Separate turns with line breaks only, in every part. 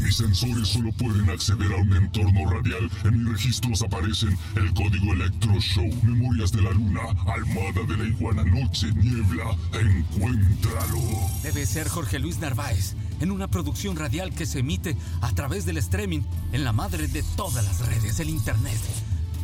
Mis sensores solo pueden acceder a un entorno radial. En mis registros aparecen el código Electro Show, Memorias de la Luna, Almada de la Iguana, Noche, Niebla. Encuéntralo.
Debe ser Jorge Luis Narváez, en una producción radial que se emite a través del streaming en la madre de todas las redes, el Internet.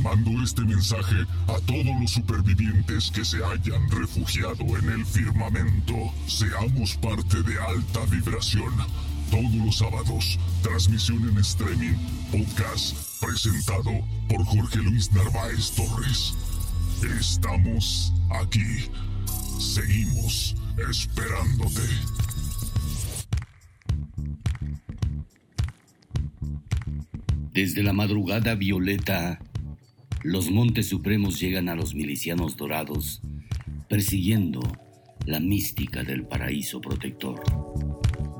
Mando este mensaje a todos los supervivientes que se hayan refugiado en el firmamento. Seamos parte de alta vibración. Todos los sábados, transmisión en streaming, podcast, presentado por Jorge Luis Narváez Torres. Estamos aquí. Seguimos esperándote.
Desde la madrugada violeta, los montes supremos llegan a los milicianos dorados, persiguiendo la mística del paraíso protector.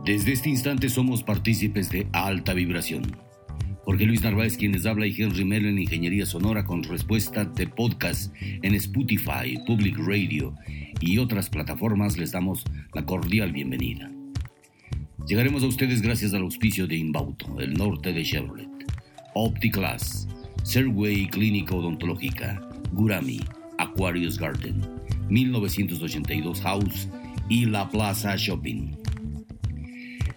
Desde este instante somos partícipes de alta vibración. Jorge Luis Narváez quien les habla y Henry Melo en Ingeniería Sonora con respuesta de podcast en Spotify, Public Radio y otras plataformas les damos la cordial bienvenida. Llegaremos a ustedes gracias al auspicio de Inbauto, el norte de Chevrolet, OptiClass, Serway Clínica Odontológica, Gurami, Aquarius Garden, 1982 House y La Plaza Shopping.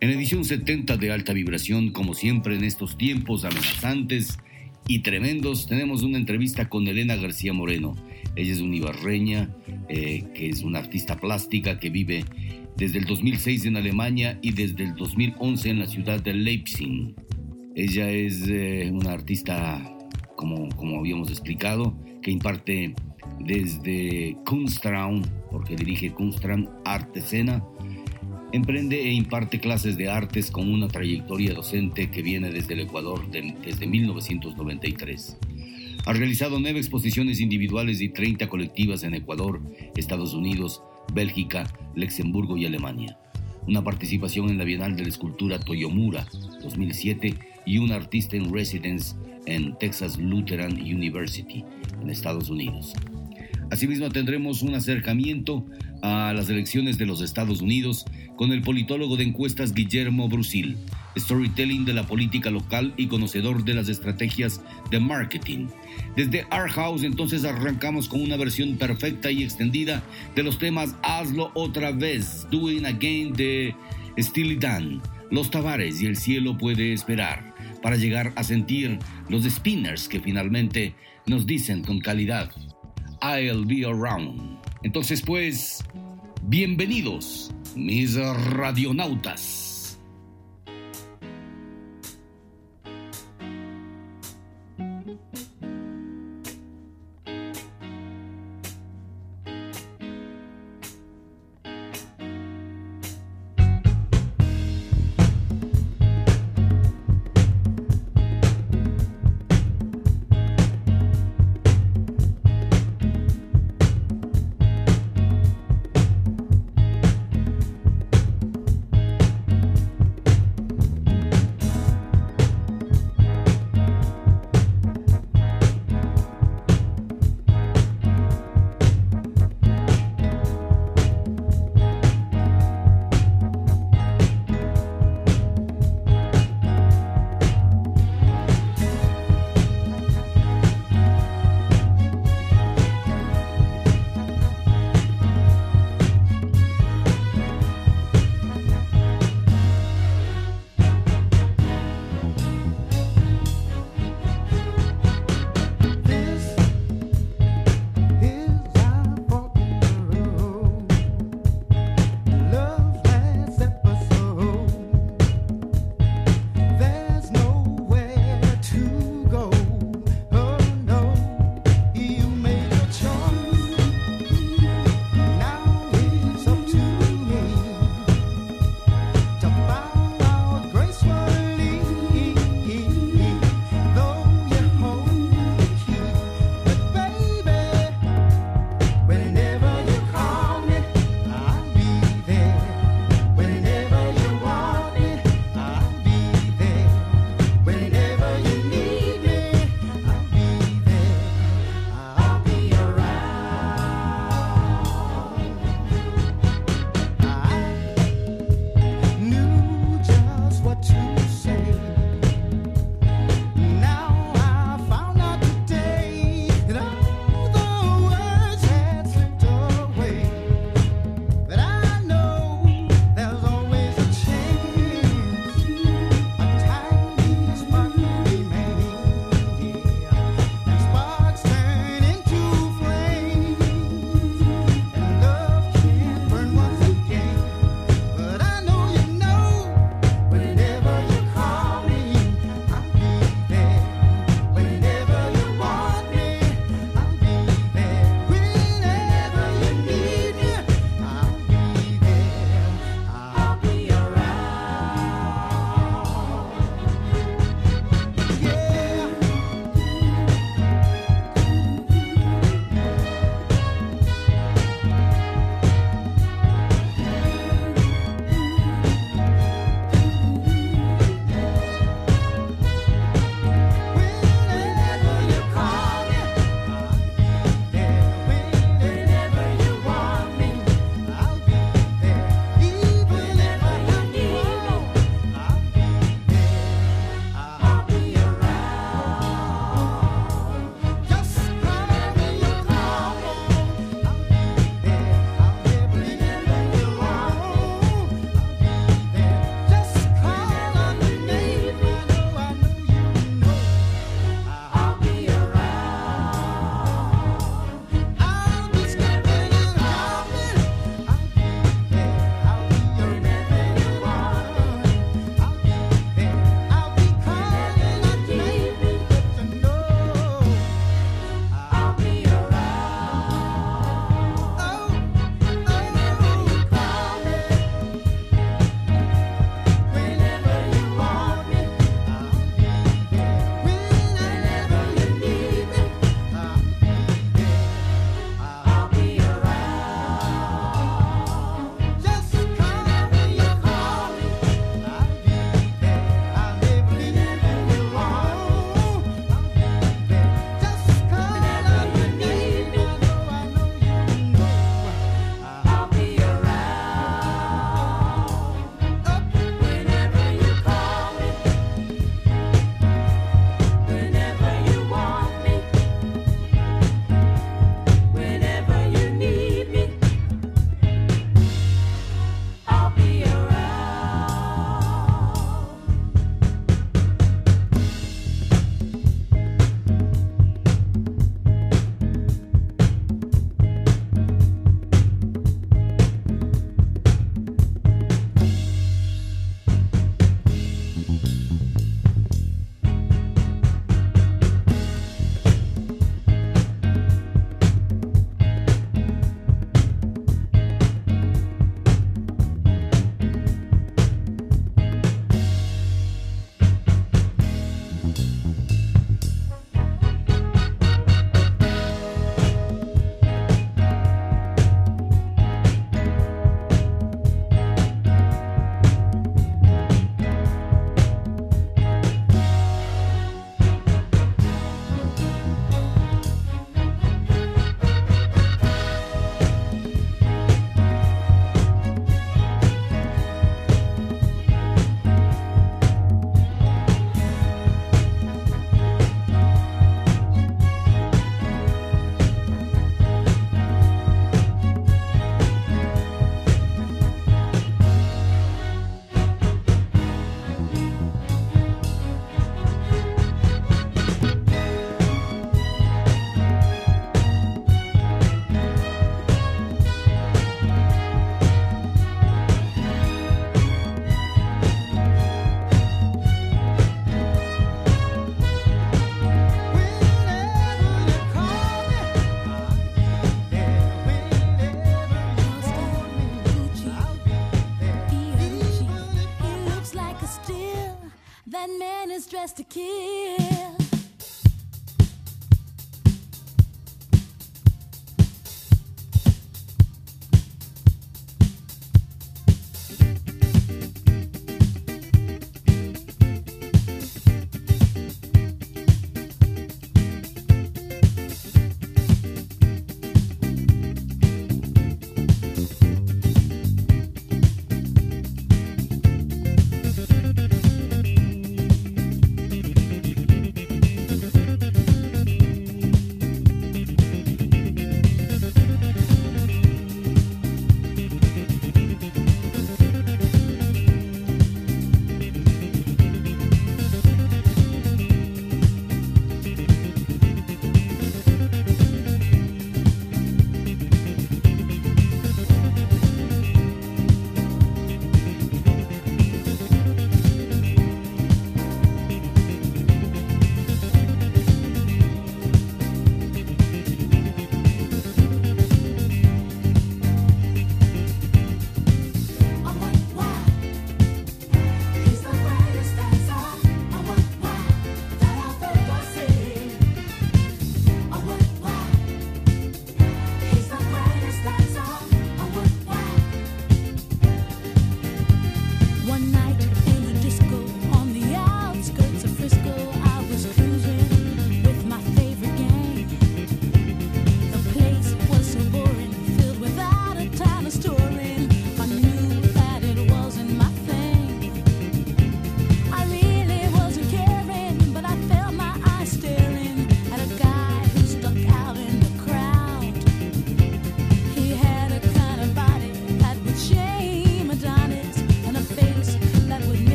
En edición 70 de alta vibración, como siempre en estos tiempos amenazantes y tremendos, tenemos una entrevista con Elena García Moreno. Ella es una ibarreña, eh, que es una artista plástica que vive desde el 2006 en Alemania y desde el 2011 en la ciudad de Leipzig. Ella es eh, una artista, como, como habíamos explicado, que imparte desde Kunstraum, porque dirige Kunstraum Arte Escena, Emprende e imparte clases de artes con una trayectoria docente que viene desde el Ecuador de, desde 1993. Ha realizado nueve exposiciones individuales y 30 colectivas en Ecuador, Estados Unidos, Bélgica, Luxemburgo y Alemania. Una participación en la Bienal de la Escultura Toyomura 2007 y un artista en residence en Texas Lutheran University en Estados Unidos. Asimismo tendremos un acercamiento a las elecciones de los Estados Unidos con el politólogo de encuestas Guillermo Brusil, storytelling de la política local y conocedor de las estrategias de marketing. Desde Art House entonces arrancamos con una versión perfecta y extendida de los temas Hazlo otra vez, Doing Again de Steely Dan, Los Tavares y El cielo puede esperar, para llegar a sentir los spinners que finalmente nos dicen con calidad I'll be around. Entonces, pues, bienvenidos, mis radionautas.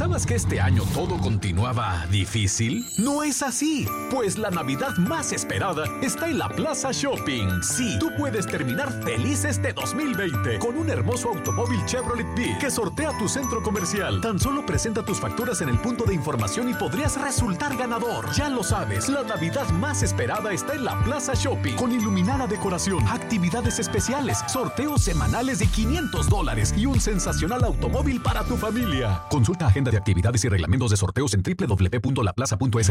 ¿Pensabas que este año todo continuaba difícil? No es así, pues la Navidad más esperada está en la Plaza Shopping. Sí, tú puedes terminar feliz este 2020 con un hermoso automóvil Chevrolet B que sortea tu centro comercial. Tan solo presenta tus facturas en el punto de información y podrías resultar ganador. Ya lo sabes, la Navidad más esperada está en la Plaza Shopping con iluminada decoración, actividades especiales, sorteos semanales de 500 dólares y un sensacional automóvil para tu familia. Consulta agenda de actividades y reglamentos de sorteos en www.laplaza.es.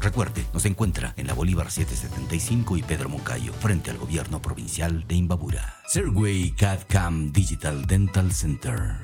Recuerde, nos encuentra en la Bolívar 775 y Pedro Moncayo, frente al gobierno provincial de Imbabura. Serway CAD CAM Digital Dental Center.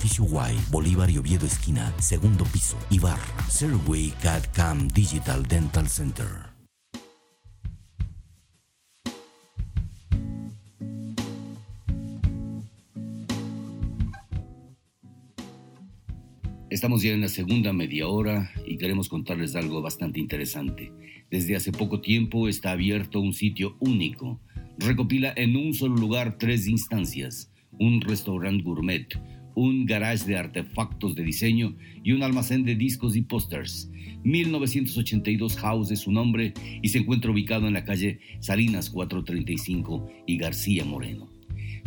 Edificio Y, Bolívar y Oviedo Esquina, segundo piso, Ibarra, Serway CAD CAM Digital Dental Center. Estamos ya en la segunda media hora y queremos contarles algo bastante interesante. Desde hace poco tiempo está abierto un sitio único. Recopila en un solo lugar tres instancias. Un restaurante gourmet, un garage de artefactos de diseño y un almacén de discos y pósters. 1982 House es su nombre y se encuentra ubicado en la calle Salinas 435 y García Moreno.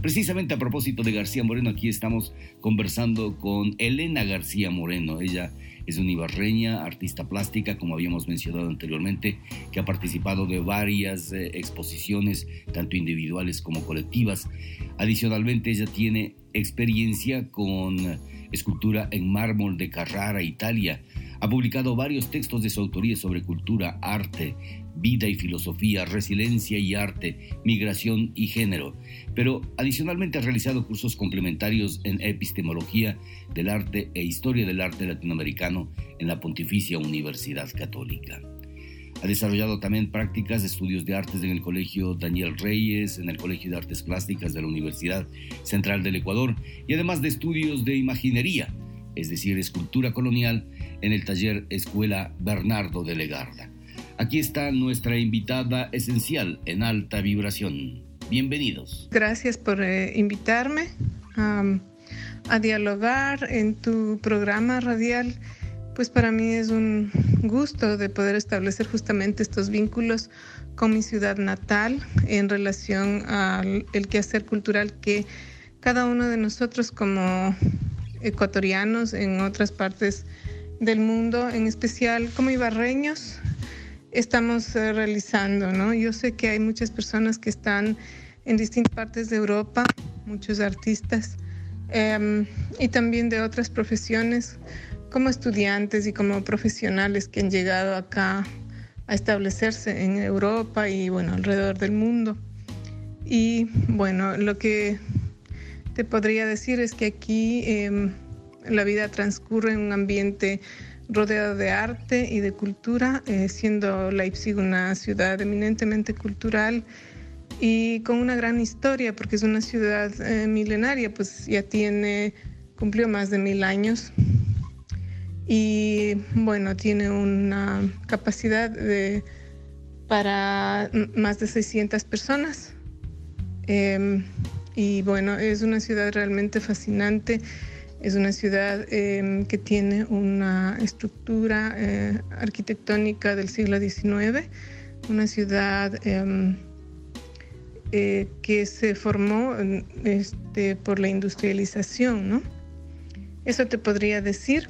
Precisamente a propósito de García Moreno, aquí estamos conversando con Elena García Moreno. Ella es una ibarreña, artista plástica, como habíamos mencionado anteriormente, que ha participado de varias eh, exposiciones, tanto individuales como colectivas. Adicionalmente, ella tiene experiencia con escultura en mármol de Carrara, Italia.
Ha publicado varios textos de su autoría sobre cultura, arte, vida y filosofía, resiliencia y arte, migración y género, pero adicionalmente ha realizado cursos complementarios en epistemología del arte e historia del arte latinoamericano en la Pontificia Universidad Católica. Ha desarrollado también prácticas de estudios de artes en el Colegio Daniel Reyes, en el Colegio de Artes Plásticas de la Universidad Central del Ecuador y además de estudios de imaginería, es decir, escultura colonial, en el taller Escuela Bernardo de Legarda. Aquí está nuestra invitada esencial en alta vibración. Bienvenidos.
Gracias por eh, invitarme a dialogar en tu programa radial pues para mí es un gusto de poder establecer justamente estos vínculos con mi ciudad natal en relación al quehacer cultural que cada uno de nosotros como ecuatorianos en otras partes del mundo, en especial como ibarreños, estamos eh, realizando, ¿no? Yo sé que hay muchas personas que están en distintas partes de Europa, muchos artistas em, y también de otras profesiones como estudiantes y como profesionales que han llegado acá a establecerse en Europa y bueno, alrededor del mundo. Y bueno, lo que te podría decir es que aquí em, la vida transcurre en un ambiente rodeado de arte y de cultura, eh, siendo Leipzig una ciudad eminentemente cultural y con una gran historia, porque es una ciudad eh, milenaria, pues ya tiene, cumplió más de mil años y bueno, tiene una capacidad de, para más de 600 personas. Em, y bueno, es una ciudad realmente fascinante. Es una ciudad em, que tiene una estructura eh, arquitectónica del siglo XIX, una ciudad em, eh, que se formó este, por la industrialización, ¿no? Eso te podría decir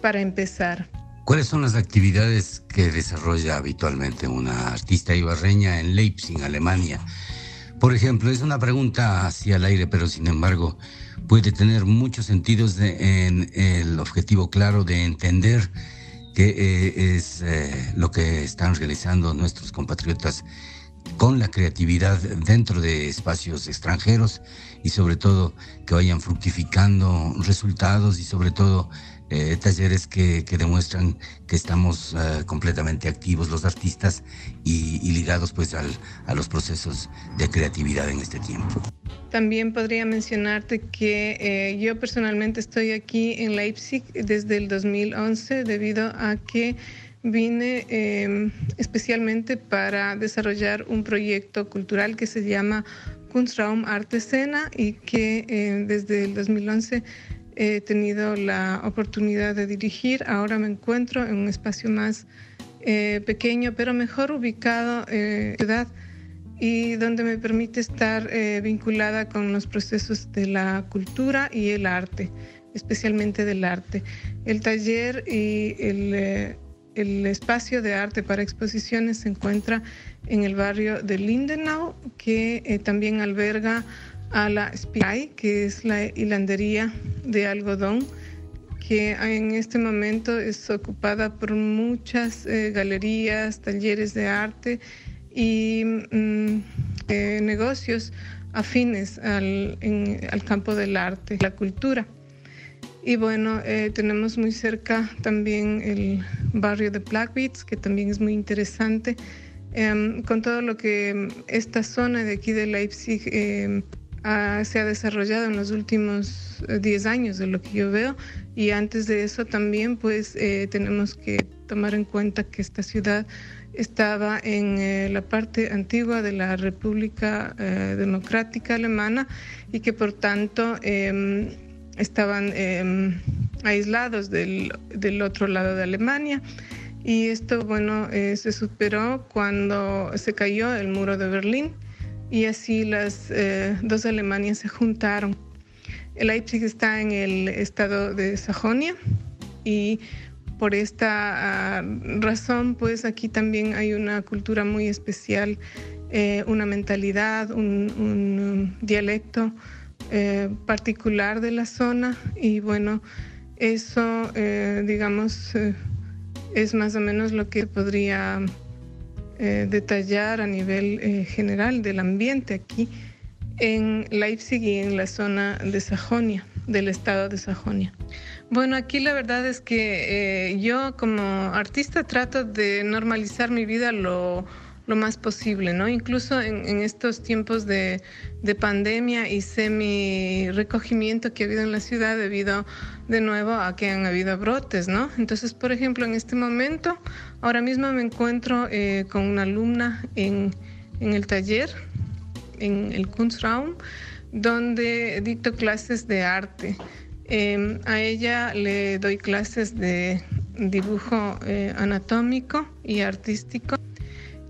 para empezar.
¿Cuáles son las actividades que desarrolla habitualmente una artista ibarreña en Leipzig, Alemania? Por ejemplo, es una pregunta hacia el aire, pero sin embargo puede tener muchos sentidos en el objetivo claro de entender qué eh, es eh, lo que están realizando nuestros compatriotas con la creatividad dentro de espacios extranjeros y sobre todo que vayan fructificando resultados y sobre todo eh, talleres que, demuestran que estamos eh, completamente activos los artistas y, ligados pues a los procesos de creatividad en este tiempo.
También podría mencionarte que eh, yo personalmente estoy aquí en Leipzig desde el 2011 debido a que vine em, especialmente para desarrollar un proyecto cultural que se llama Kunstraum Artesena y que desde el 2011 he tenido la oportunidad de dirigir. Ahora me encuentro en un espacio más eh, pequeño, pero mejor ubicado en ciudad y donde me permite estar eh, vinculada con los procesos de la cultura y el arte, especialmente del arte. El taller y el, eh, el espacio de arte para exposiciones se encuentra en el barrio de Lindenau, que también alberga a la Spy, que es la hilandería de algodón, que en este momento es ocupada por muchas eh, galerías, talleres de arte y mm, eh, negocios afines al, al, campo del arte, la cultura. Y bueno, eh, tenemos muy cerca también el barrio de Blackbeats, que también es muy interesante, em, con todo lo que esta zona de aquí de Leipzig se ha desarrollado en los últimos 10 eh, años de lo que yo veo y antes de eso también pues eh, tenemos que tomar en cuenta que esta ciudad estaba en eh, la parte antigua de la República Democrática Alemana y que por tanto em, estaban em, aislados del, del, otro lado de Alemania. Y esto, bueno, se superó cuando se cayó el muro de Berlín y así las eh, dos Alemanias se juntaron. Leipzig está en el estado de Sajonia y por esta ah, razón, pues aquí también hay una cultura muy especial, eh, una mentalidad, un, dialecto eh, particular de la zona y bueno, Eso, digamos, es más o menos lo que podría detallar a nivel general del ambiente aquí en Leipzig y en la zona de Sajonia, del estado de Sajonia. Bueno, aquí la verdad es que eh, yo como artista trato de normalizar mi vida lo, más posible, ¿no? Incluso en, estos tiempos de, pandemia y semi recogimiento que ha habido en la ciudad debido de nuevo a que han habido brotes, ¿no? Entonces, por ejemplo, en este momento, ahora mismo me encuentro eh, con una alumna en, en el taller, en el Kunstraum, donde dicto clases de arte. Em, a ella le doy clases de dibujo eh, anatómico y artístico.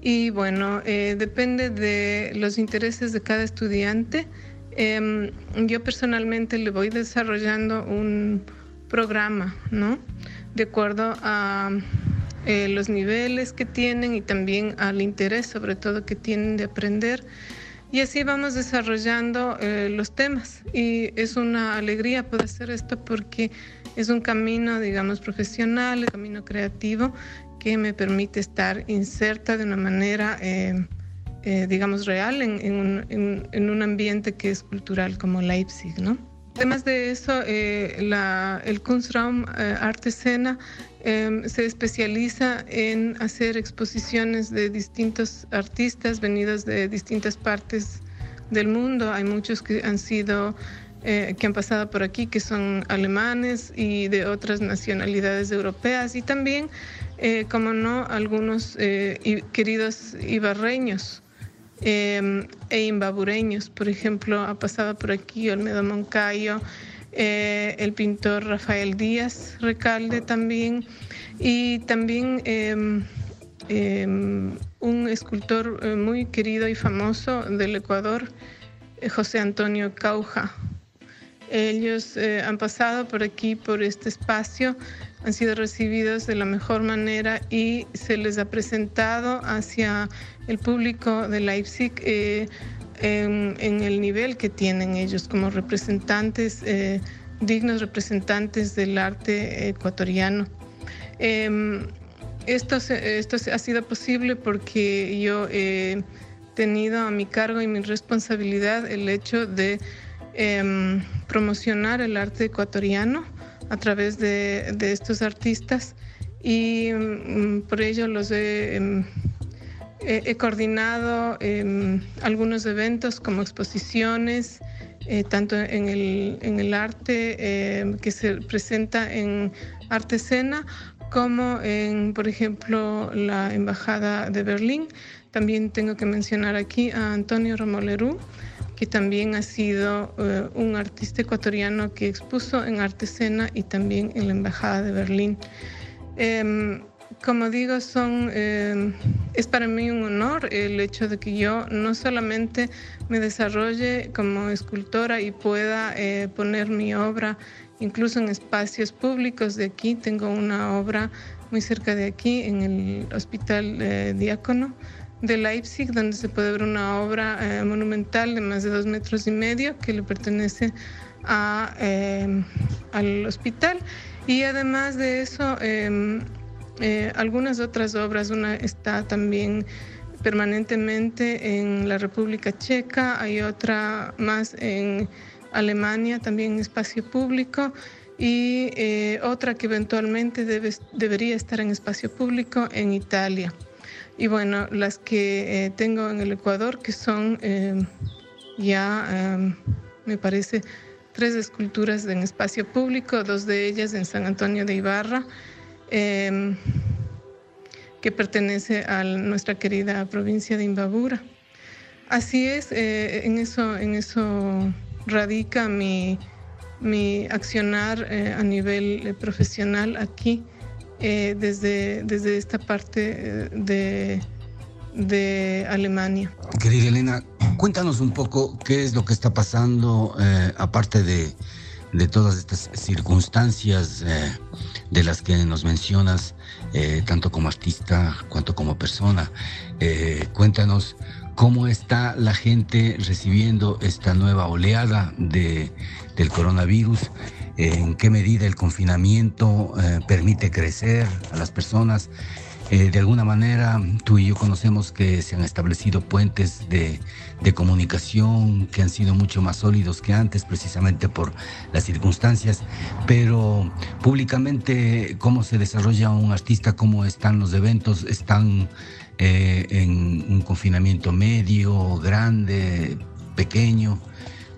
Y bueno, eh, depende de los intereses de cada estudiante. Em, yo personalmente le voy desarrollando un programa, ¿no? De acuerdo a eh, los niveles que tienen y también al interés, sobre todo, que tienen de aprender. Y así vamos desarrollando eh, los temas y es una alegría poder hacer esto porque es un camino, digamos, profesional, un camino creativo que me permite estar inserta de una manera, eh, eh, digamos, real en, un, en, un, ambiente que es cultural como Leipzig, ¿no? Además de eso, la, el Kunstraum Arte Escena Em, se especializa en hacer exposiciones de distintos artistas venidos de distintas partes del mundo. Hay muchos que han sido, eh, que han pasado por aquí, que son alemanes y de otras nacionalidades europeas y también, eh, como no, algunos eh, queridos ibarreños. Em, e imbabureños, por ejemplo, ha pasado por aquí Olmedo Moncayo, eh, el pintor Rafael Díaz Recalde también, y también em, em, un escultor muy querido y famoso del Ecuador, José Antonio Cauja. Ellos han pasado por aquí, por este espacio, han sido recibidos de la mejor manera y se les ha presentado hacia el público de Leipzig en, el nivel que tienen ellos como representantes, eh, dignos representantes del arte ecuatoriano. Em, esto, esto ha sido posible porque yo he tenido a mi cargo y mi responsabilidad el hecho de em, promocionar el arte ecuatoriano a través de, de estos artistas y mm, por ello los he he coordinado em, algunos eventos como exposiciones, eh, tanto en el, en el arte em, que se presenta en Arte Escena como en, por ejemplo, la Embajada de Berlín. También tengo que mencionar aquí a Antonio Romolerú, que también ha sido eh, un artista ecuatoriano que expuso en Arte Escena y también en la Embajada de Berlín. Em, como digo, son, eh, es para mí un honor el hecho de que yo no solamente me desarrolle como escultora y pueda eh, poner mi obra incluso en espacios públicos de aquí. Tengo una obra muy cerca de aquí, en el Hospital eh, Diácono de Leipzig, donde se puede ver una obra monumental de más de dos metros y medio que le pertenece a, al hospital. Y además de eso, em, eh, algunas otras obras, una está también permanentemente en la República Checa, hay otra más en Alemania, también en espacio público, y eh, otra que eventualmente debe, debería estar en espacio público en Italia. Y bueno, las que eh, tengo en el Ecuador, que son ya, me parece, tres esculturas en espacio público, dos de ellas en San Antonio de Ibarra, Em, que pertenece a nuestra querida provincia de Imbabura. Así es, eh, en, eso, en eso radica mi, mi accionar eh, a nivel profesional aquí, desde, desde esta parte de, de Alemania.
Querida Elena, cuéntanos un poco qué es lo que está pasando, aparte de de todas estas circunstancias eh, de las que nos mencionas, eh, tanto como artista cuanto como persona. Eh, cuéntanos cómo está la gente recibiendo esta nueva oleada de, del coronavirus
en qué medida el confinamiento permite crecer a las personas. de alguna manera, tú y yo conocemos que se han establecido puentes de, de, comunicación que han sido mucho más sólidos que antes, precisamente por las circunstancias, pero públicamente, cómo se desarrolla un artista, cómo están los eventos, están eh, en un confinamiento medio, grande, pequeño.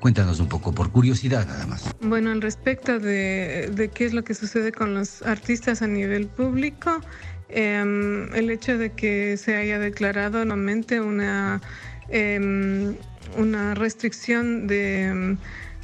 Cuéntanos un poco, por curiosidad nada más.
Bueno, al respecto de, qué es lo que sucede con los artistas a nivel público, em, el hecho de que se haya declarado nuevamente una, em, una restricción de,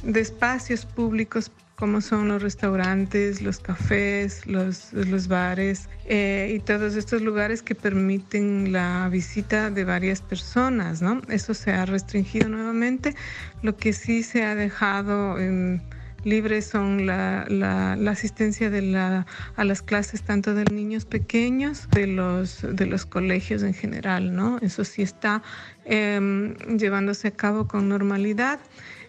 de espacios públicos como son los restaurantes, los cafés, los, bares eh, y todos estos lugares que permiten la visita de varias personas, ¿no? Eso se ha restringido nuevamente. Lo que sí se ha dejado em, libre son la, la, asistencia de la, a las clases tanto de niños pequeños, de los, de los colegios en general, ¿no? Eso sí está em, llevándose a cabo con normalidad.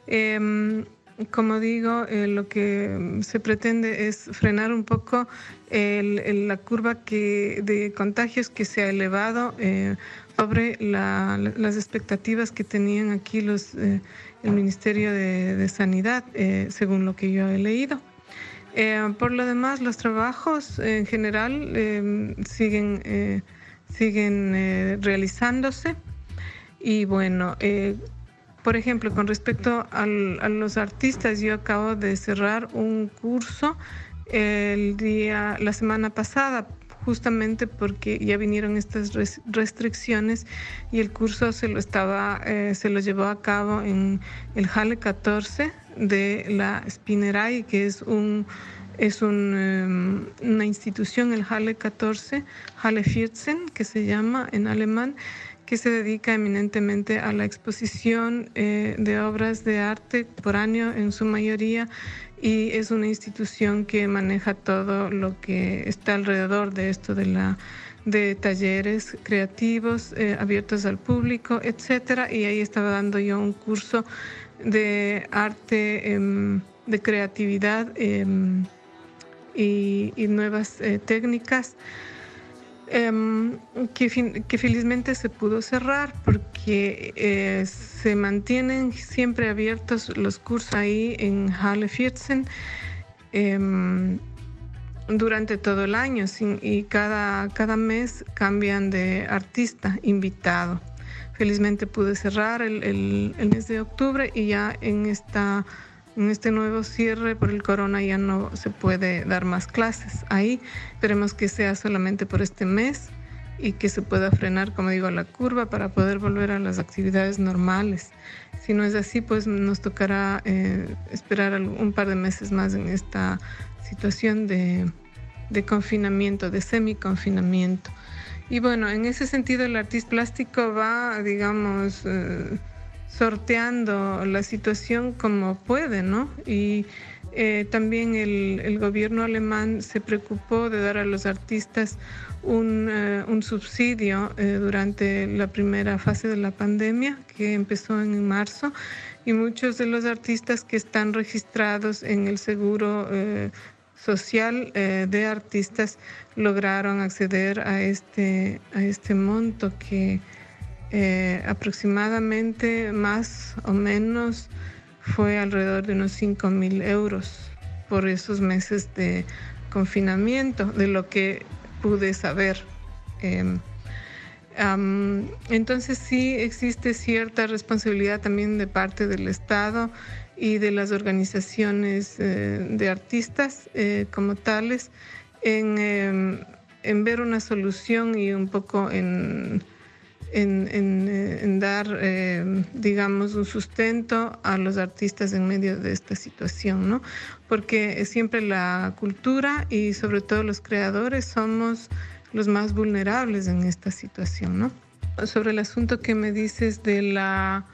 Em, como digo, eh, lo que se pretende es frenar un poco la curva de contagios que se ha elevado eh, sobre las expectativas que tenían aquí los, eh, el Ministerio de, Sanidad, según lo que yo he leído. por lo demás, los trabajos en general siguen, siguen realizándose y bueno, por ejemplo, con respecto a los artistas, yo acabo de cerrar un curso el día, la semana pasada, justamente porque ya vinieron estas restricciones y el curso se lo estaba, eh, se lo llevó a cabo en el Halle 14 de la Spinnerai, que es un es em, una institución, el Halle 14, Halle 14, que se llama en alemán, que se dedica eminentemente a la exposición eh, de obras de arte por año en su mayoría y es una institución que maneja todo lo que está alrededor de esto de la de talleres creativos eh, abiertos al público, etcétera, y ahí estaba dando yo un curso de arte, em, de creatividad em, y, nuevas eh, técnicas Em, que, felizmente se pudo cerrar porque eh, se mantienen siempre abiertos los cursos ahí en Halle 14 em, durante todo el año y cada, cada mes cambian de artista invitado. Felizmente pude cerrar el, el mes de octubre y ya en esta en este nuevo cierre por el corona ya no se puede dar más clases ahí. Esperemos que sea solamente por este mes y que se pueda frenar, como digo, la curva para poder volver a las actividades normales. Si no es así, pues nos tocará eh, esperar un par de meses más en esta situación de, confinamiento, de semi-confinamiento. Y bueno, en ese sentido el artista plástico va, digamos, eh, sorteando la situación como puede, ¿no? Y eh, también el, gobierno alemán se preocupó de dar a los artistas un, eh, subsidio eh, durante la primera fase de la pandemia, que empezó en marzo, y muchos de los artistas que están registrados en el seguro social de artistas lograron acceder a este, a este monto que eh, aproximadamente más o menos fue alrededor de unos 5 mil euros por esos meses de confinamiento, de lo que pude saber. Em, entonces sí existe cierta responsabilidad también de parte del Estado y de las organizaciones eh, de artistas eh, como tales en, em, en ver una solución y un poco en en, dar, eh, digamos, un sustento a los artistas en medio de esta situación, ¿no? Porque siempre la cultura y sobre todo los creadores somos los más vulnerables en esta situación, ¿no? Sobre el asunto que me dices de, la,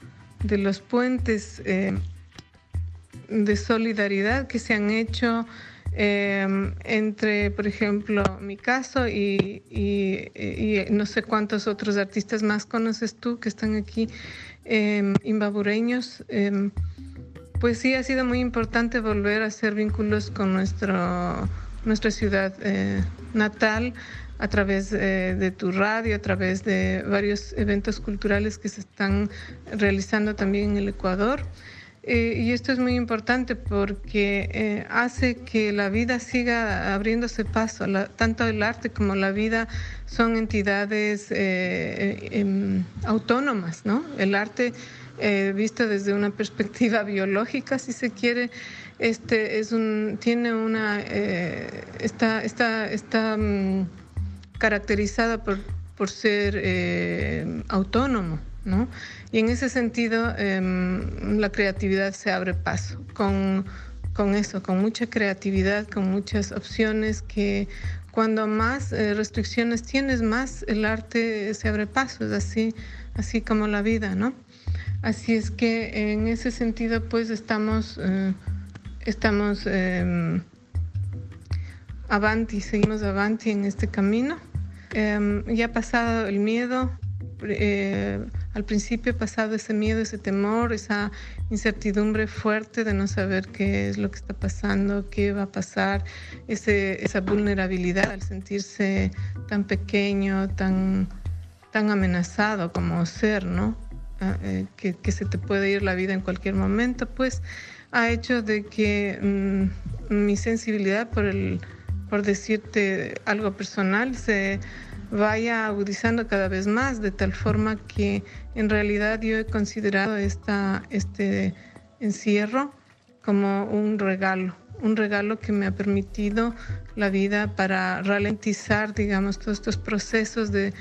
de los puentes eh, de solidaridad que se han hecho Em, entre, por ejemplo, mi caso y, no sé cuántos otros artistas más conoces tú que están aquí, eh, imbabureños. Em, pues sí, ha sido muy importante volver a hacer vínculos con nuestro, nuestra ciudad eh, natal a través eh, de tu radio, a través de varios eventos culturales que se están realizando también en el Ecuador. Eh, y esto es muy importante porque hace que la vida siga abriéndose paso. tanto el arte como la vida son entidades em, autónomas, ¿no? El arte eh, visto desde una perspectiva biológica, si se quiere, este es un, tiene una, eh, está, está, está mm, caracterizada por, por ser eh, autónomo, ¿no? Y en ese sentido, em, la creatividad se abre paso con, con eso, con mucha creatividad, con muchas opciones que cuando más restricciones tienes, más el arte se abre paso, es así, así como la vida, ¿no? Así es que en ese sentido pues estamos, eh, estamos eh, avanti, seguimos avanti en este camino. Em, ya ha pasado el miedo, eh, al principio ha pasado ese miedo, ese temor, esa incertidumbre fuerte de no saber qué es lo que está pasando, qué va a pasar, ese, esa vulnerabilidad al sentirse tan pequeño, tan, tan amenazado como ser, ¿no? Ah, eh, que, se te puede ir la vida en cualquier momento, pues ha hecho de que mm, mi sensibilidad por, el, por decirte algo personal se vaya agudizando cada vez más, de tal forma que en realidad yo he considerado esta, este encierro como un regalo, un regalo que me ha permitido la vida para ralentizar, digamos, todos estos procesos de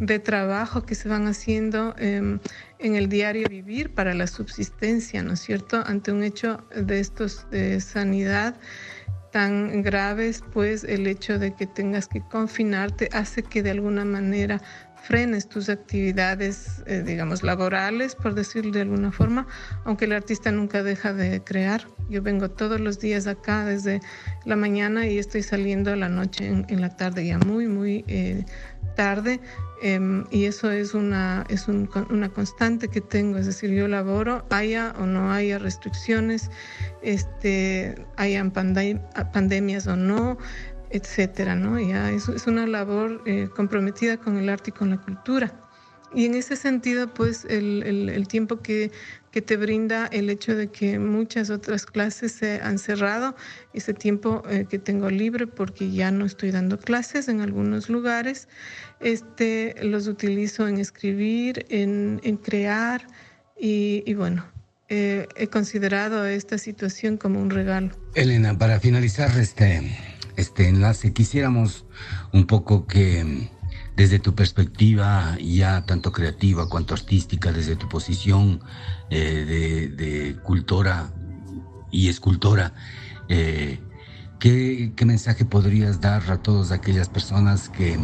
de trabajo que se van haciendo em, en el diario vivir para la subsistencia, ¿no es cierto? Ante un hecho de estos de sanidad tan graves, pues el hecho de que tengas que confinarte hace que de alguna manera frenes tus actividades, eh, digamos, laborales, por decirlo de alguna forma, aunque el artista nunca deja de crear. Yo vengo todos los días acá desde la mañana y estoy saliendo a la noche en, la tarde, ya muy, muy eh, tarde, Em, y eso es, una, es una constante que tengo, es decir, yo laboro, haya o no haya restricciones, este, hayan pandemias o no, etcétera, ¿no? Ya es, es una labor eh, comprometida con el arte y con la cultura. Y en ese sentido, pues el, el, tiempo que, que, te brinda el hecho de que muchas otras clases se han cerrado, ese tiempo eh, que tengo libre porque ya no estoy dando clases en algunos lugares, este, los utilizo en escribir, en, en crear y, y bueno, eh, he considerado esta situación como un regalo.
Elena, para finalizar este, este enlace, quisiéramos un poco que desde tu perspectiva ya tanto creativa cuanto artística, desde tu posición eh, de, cultora y escultora, eh, ¿qué, mensaje podrías dar a todas aquellas personas que,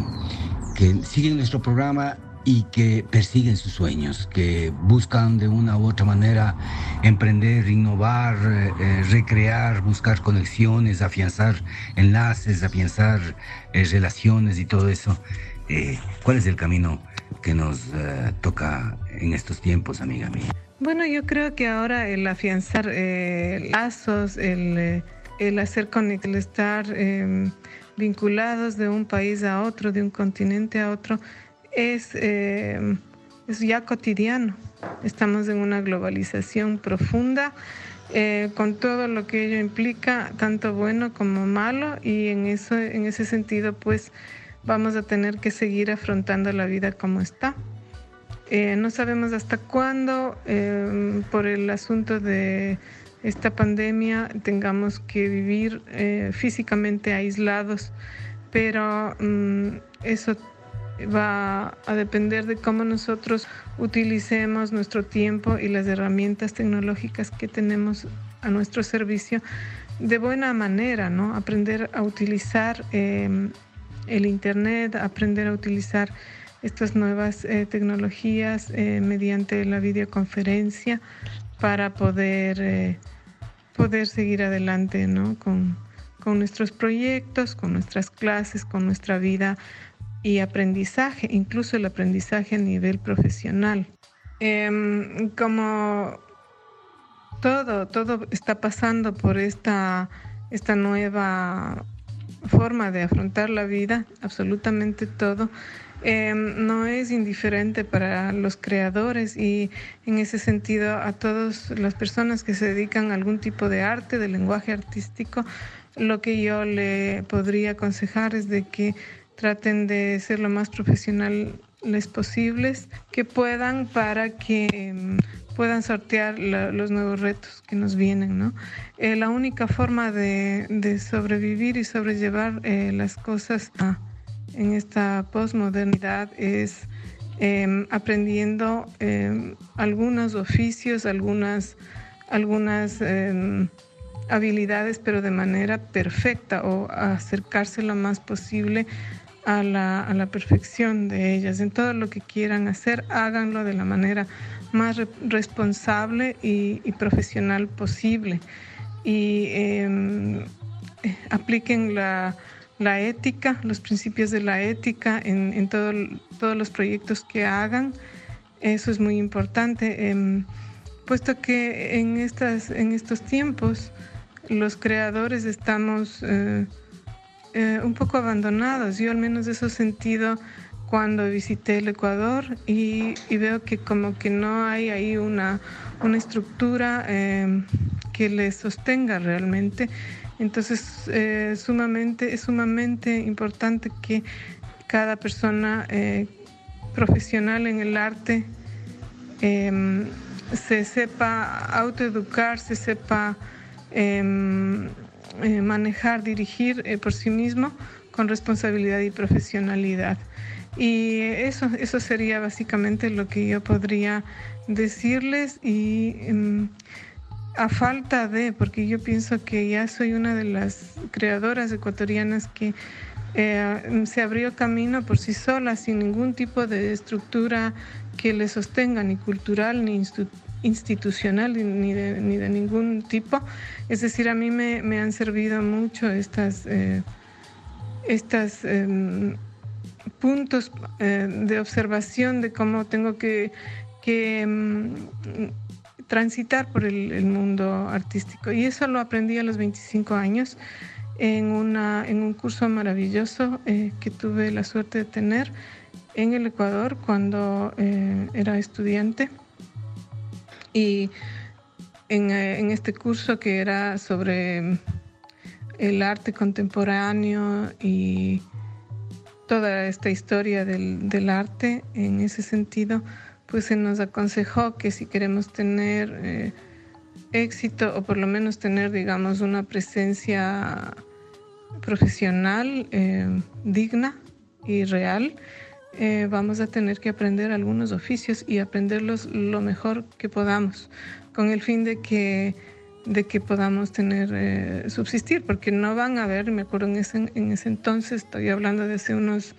siguen nuestro programa y que persiguen sus sueños, que buscan de una u otra manera emprender, innovar, eh, recrear, buscar conexiones, afianzar enlaces, afianzar relaciones y todo eso. Eh, ¿Cuál es el camino que nos eh, toca en estos tiempos, amiga mía?
Bueno, yo creo que ahora el afianzar eh, lazos, el, el hacer conectar, el estar em, vinculados de un país a otro, de un continente a otro, es, em, es ya cotidiano. Estamos en una globalización profunda. con todo lo que ello implica, tanto bueno como malo, y en, eso, en ese sentido, pues vamos a tener que seguir afrontando la vida como está. Eh, no sabemos hasta cuándo, em, por el asunto de esta pandemia, tengamos que vivir eh, físicamente aislados, pero mm, eso va a depender de cómo nosotros utilicemos nuestro tiempo y las herramientas tecnológicas que tenemos a nuestro servicio de buena manera, ¿no? Aprender a utilizar em, el Internet, aprender a utilizar estas nuevas eh, tecnologías eh, mediante la videoconferencia para poder, eh, poder seguir adelante con, con nuestros proyectos, con nuestras clases, con nuestra vida y aprendizaje, incluso el aprendizaje a nivel profesional. Em, como todo, todo está pasando por esta, esta nueva forma de afrontar la vida, absolutamente todo. Em, no es indiferente para los creadores y en ese sentido a todas las personas que se dedican a algún tipo de arte, de lenguaje artístico, lo que yo le podría aconsejar es de que traten de ser lo más profesionales posibles que puedan para que em, puedan sortear los nuevos retos que nos vienen. ¿no? Eh, la única forma de, sobrevivir y sobrellevar eh, las cosas a en esta posmodernidad es em, aprendiendo em, algunos oficios, algunas, algunas em, habilidades, pero de manera perfecta o acercarse lo más posible a la, a la, perfección de ellas. En todo lo que quieran hacer, háganlo de la manera más responsable y, y, profesional posible. Y apliquen la la ética, los principios de la ética en, todos los proyectos que hagan. Eso es muy importante, em, puesto que en, estas, en estos tiempos los creadores estamos eh, eh, un poco abandonados. Yo al menos eso he sentido cuando visité el Ecuador y, veo que como que no hay ahí una, una estructura em, que les sostenga realmente entonces, eh, sumamente, es sumamente importante que cada persona eh, profesional en el arte em, se sepa autoeducar, se sepa em, eh, manejar, dirigir por sí mismo con responsabilidad y profesionalidad. Y eso, eso sería básicamente lo que yo podría decirles y em, a falta de, porque yo pienso que ya soy una de las creadoras ecuatorianas que eh, se abrió camino por sí sola, sin ningún tipo de estructura que le sostenga, ni cultural, ni institucional, ni de, ni de, ningún tipo. Es decir, a mí me, me han servido mucho estas, eh, estas em, puntos eh, de observación de cómo tengo que, em, transitar por el, mundo artístico. Y eso lo aprendí a los 25 años en, una, en un curso maravilloso eh, que tuve la suerte de tener en el Ecuador cuando eh, era estudiante. Y en, en, este curso que era sobre el arte contemporáneo y toda esta historia del, arte en ese sentido, pues se nos aconsejó que si queremos tener eh, éxito o por lo menos tener, digamos, una presencia profesional eh, digna y real, eh, vamos a tener que aprender algunos oficios y aprenderlos lo mejor que podamos, con el fin de que, de que podamos tener, subsistir, porque no van a haber, me acuerdo en ese, en ese entonces, estoy hablando de hace unos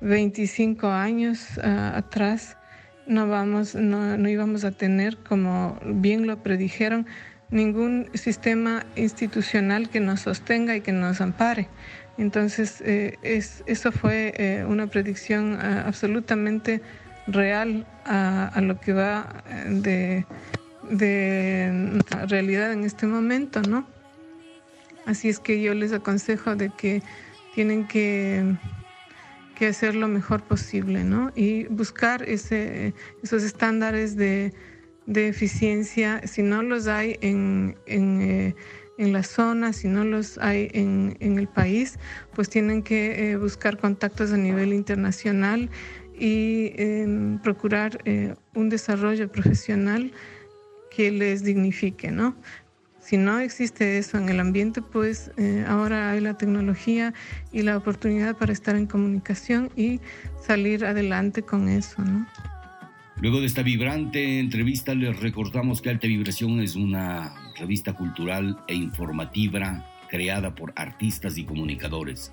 25 años ah, atrás, no, vamos, no, íbamos a tener, como bien lo predijeron, ningún sistema institucional que nos sostenga y que nos ampare. Entonces, eh, es, eso fue eh, una predicción ah, absolutamente real a, lo que va eh, de, de realidad en este momento, ¿no? Así es que yo les aconsejo de que tienen que que hacer lo mejor posible, ¿no? Y buscar ese, esos estándares de, de eficiencia, si no los hay en, en, eh, en, la zona, si no los hay en, en el país, pues tienen que eh, buscar contactos a nivel internacional y em, procurar eh, un desarrollo profesional que les dignifique, ¿no? Si no existe eso en el ambiente, pues eh, ahora hay la tecnología y la oportunidad para estar en comunicación y salir adelante con eso, ¿no?
Luego de esta vibrante entrevista, les recordamos que Alta Vibración es una revista cultural e informativa creada por artistas y comunicadores.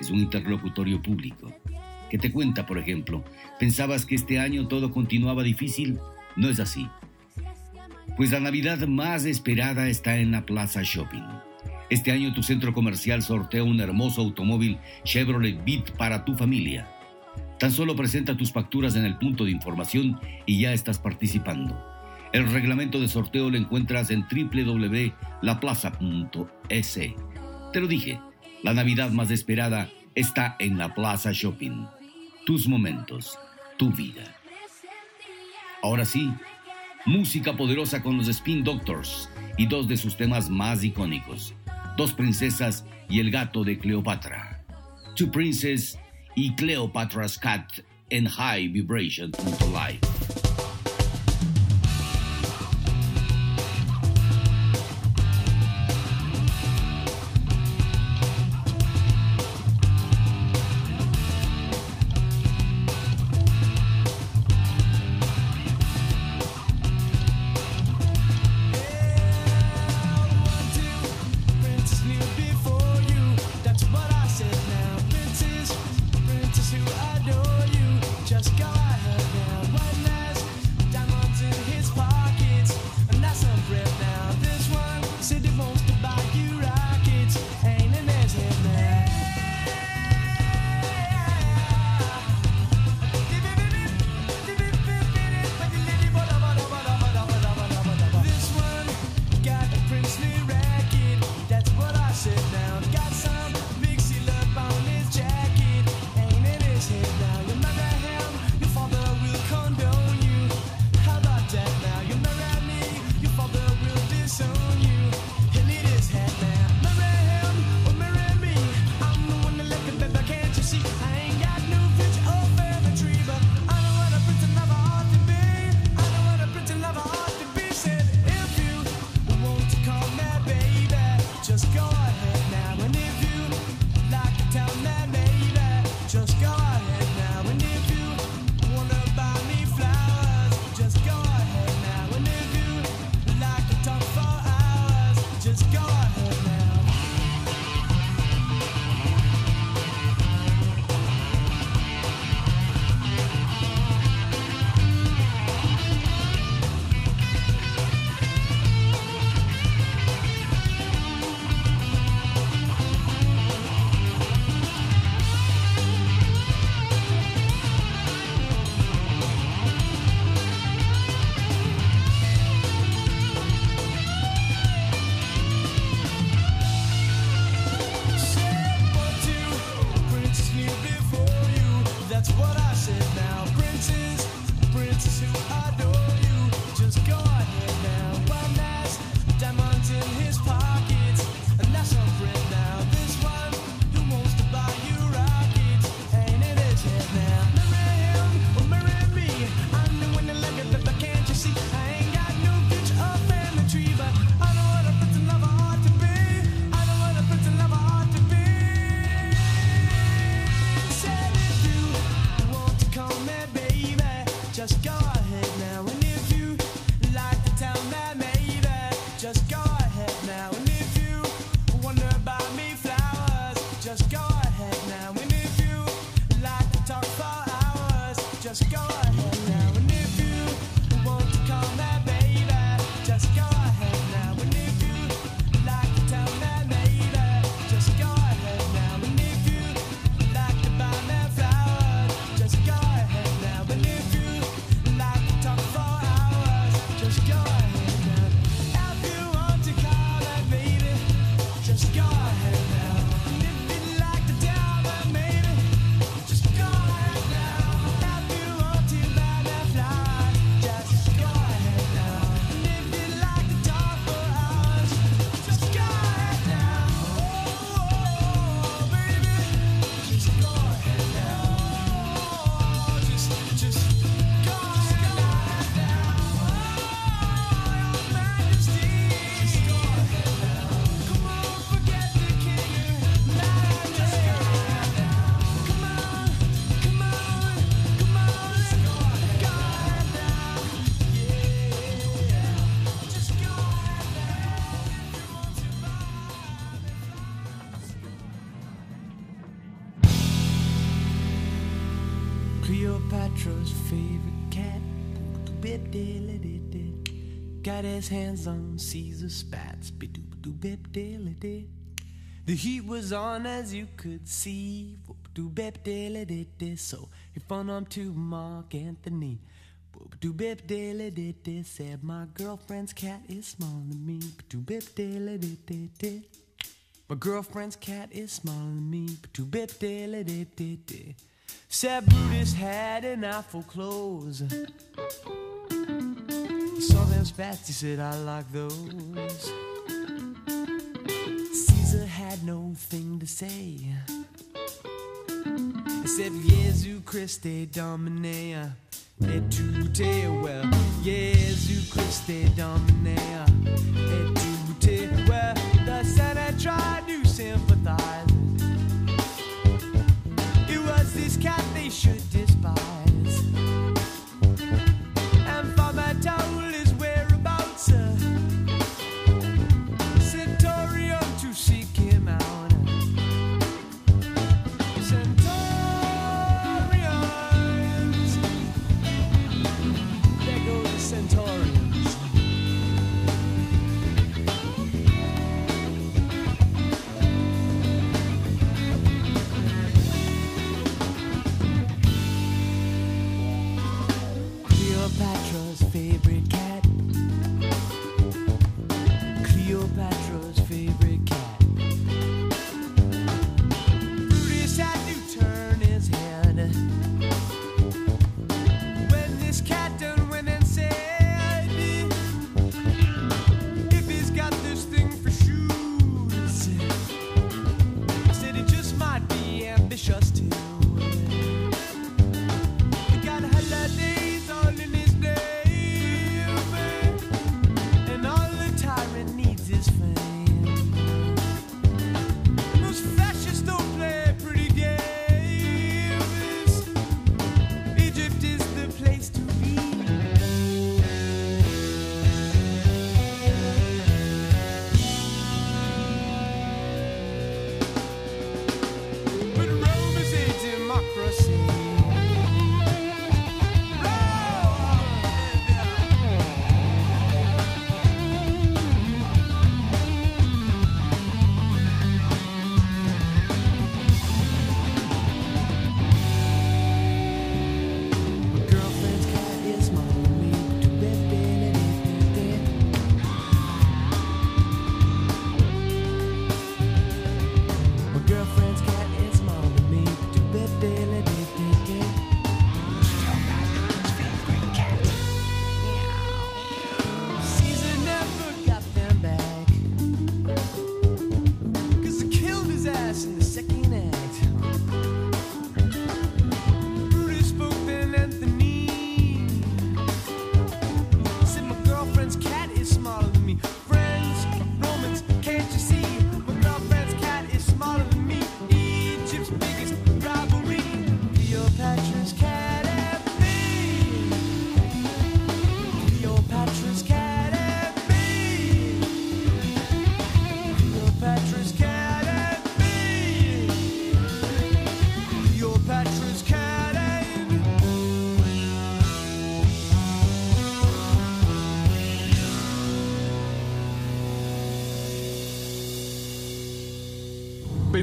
Es un interlocutorio público que te cuenta, por ejemplo, ¿pensabas que este año todo continuaba difícil? No es así. Pues la Navidad más esperada está en la Plaza Shopping. Este año tu centro comercial sortea un hermoso automóvil Chevrolet Beat para tu familia. Tan solo presenta tus facturas en el punto de información y ya estás participando.
El reglamento de sorteo lo encuentras en www.laplaza.es. Te lo dije, la Navidad más esperada está en la Plaza Shopping. Tus momentos, tu vida. Ahora sí, música poderosa con los Spin Doctors y dos de sus temas más icónicos, Dos princesas y el gato de Cleopatra. Two Princess y Cleopatra's Cat en High Vibration.
His hands on Caesar spats. The heat was on as you could see. So he phoned on to Mark Anthony.
Said my girlfriend's cat is smaller than me. My girlfriend's cat is smaller than me. Said Brutus had an awful clothes. Saw them spats, he said, I like those. Caesar had no thing to say. Except Jesu Christe Dominea. Et tutte, well, Jesu Christe Dominea. Et tutte, well, the Senate tried to sympathize. It was this cat they should despise. And told his favorite cat.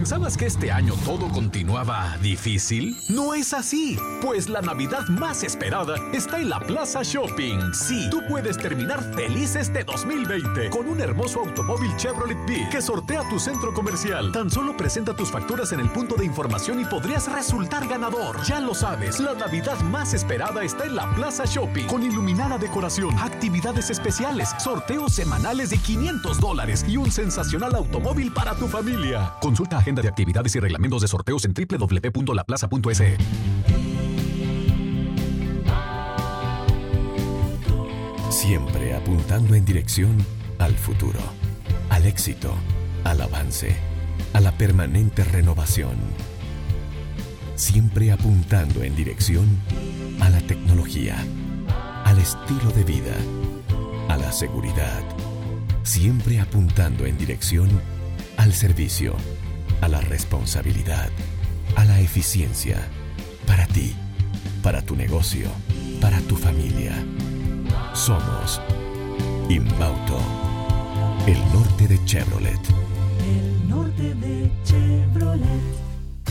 ¿Pensabas que este año todo continuaba difícil? No es así, pues la Navidad más esperada está en la Plaza Shopping. Sí, tú puedes terminar feliz este 2020 con un hermoso automóvil Chevrolet Big que sortea tu centro comercial. Tan solo presenta tus facturas en el punto de información y podrías resultar ganador. Ya lo sabes, la Navidad más esperada está en la Plaza Shopping con iluminada decoración, actividades especiales, sorteos semanales de 500 dólares y un sensacional automóvil para tu familia. Consulta de actividades y reglamentos de sorteos en www.laplaza.se.
Siempre apuntando en dirección al futuro, al éxito, al avance, a la permanente renovación. Siempre apuntando en dirección a la tecnología, al estilo de vida, a la seguridad. Siempre apuntando en dirección al servicio, a la responsabilidad, a la eficiencia. Para ti, para tu negocio, para tu familia. Somos Inbauto, el norte de Chevrolet.
El norte de Chevrolet.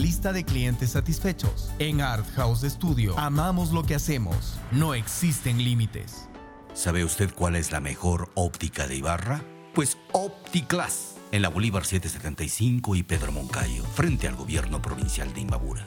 lista de clientes satisfechos. En Art House Studio amamos lo que hacemos. No existen límites.
¿Sabe usted cuál es la mejor óptica de Ibarra? Pues OptiClass, en la Bolívar 775 y Pedro Moncayo, frente al gobierno provincial de Imbabura.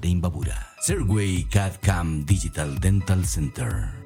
de Imbabura. Serway CAD-CAM Digital Dental Center.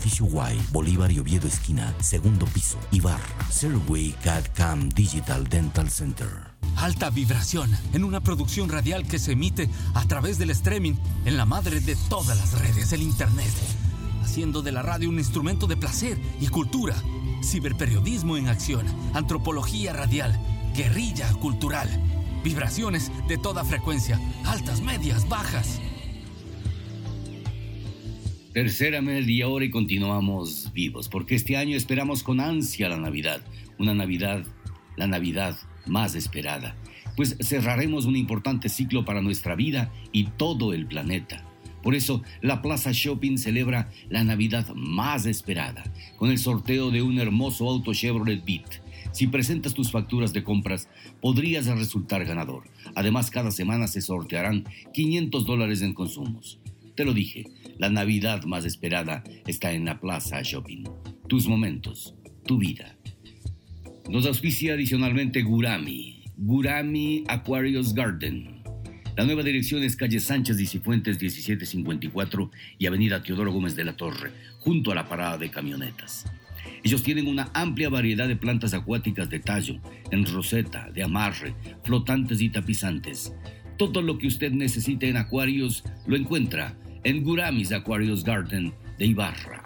Y, Bolívar y Oviedo esquina, segundo piso, Ibarra. Serway CAD CAM Digital Dental Center.
Alta vibración en una producción radial que se emite a través del streaming en la madre de todas las redes, el Internet, haciendo de la radio un instrumento de placer y cultura, ciberperiodismo en acción, antropología radial, guerrilla cultural, vibraciones de toda frecuencia, altas, medias, bajas.
Tercera media hora y continuamos vivos, porque este año esperamos con ansia la Navidad, una Navidad, la Navidad más esperada, pues cerraremos un importante ciclo para nuestra vida y todo el planeta. Por eso, la Plaza Shopping celebra la Navidad más esperada, con el sorteo de un hermoso auto Chevrolet Beat. Si presentas tus facturas de compras, podrías resultar ganador. Además, cada semana se sortearán 500 dólares en consumos. Te lo dije, la Navidad más esperada está en la Plaza Shopping. Tus momentos, tu vida. Nos auspicia adicionalmente Gurami, Gurami Aquarius Garden. La nueva dirección es calle Sánchez y Cifuentes 1754 y avenida Teodoro Gómez de la Torre, junto a la parada de camionetas. Ellos tienen una amplia variedad de plantas acuáticas de tallo, en roseta, de amarre, flotantes y tapizantes. Todo lo que usted necesite en acuarios lo encuentra en Guramis Aquarius Garden de Ibarra.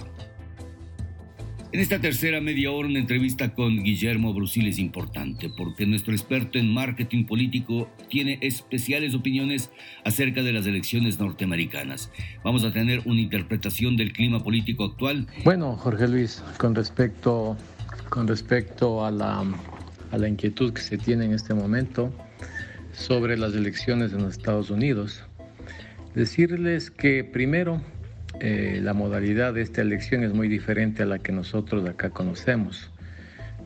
En esta tercera media hora una entrevista con Guillermo Brusil es importante porque nuestro experto en marketing político tiene especiales opiniones acerca de las elecciones norteamericanas. Vamos a tener una interpretación del clima político actual.
Bueno, Jorge Luis, con respecto, con respecto a, la, a la inquietud que se tiene en este momento sobre las elecciones en los Estados Unidos, decirles que primero eh, la modalidad de esta elección es muy diferente a la que nosotros acá conocemos.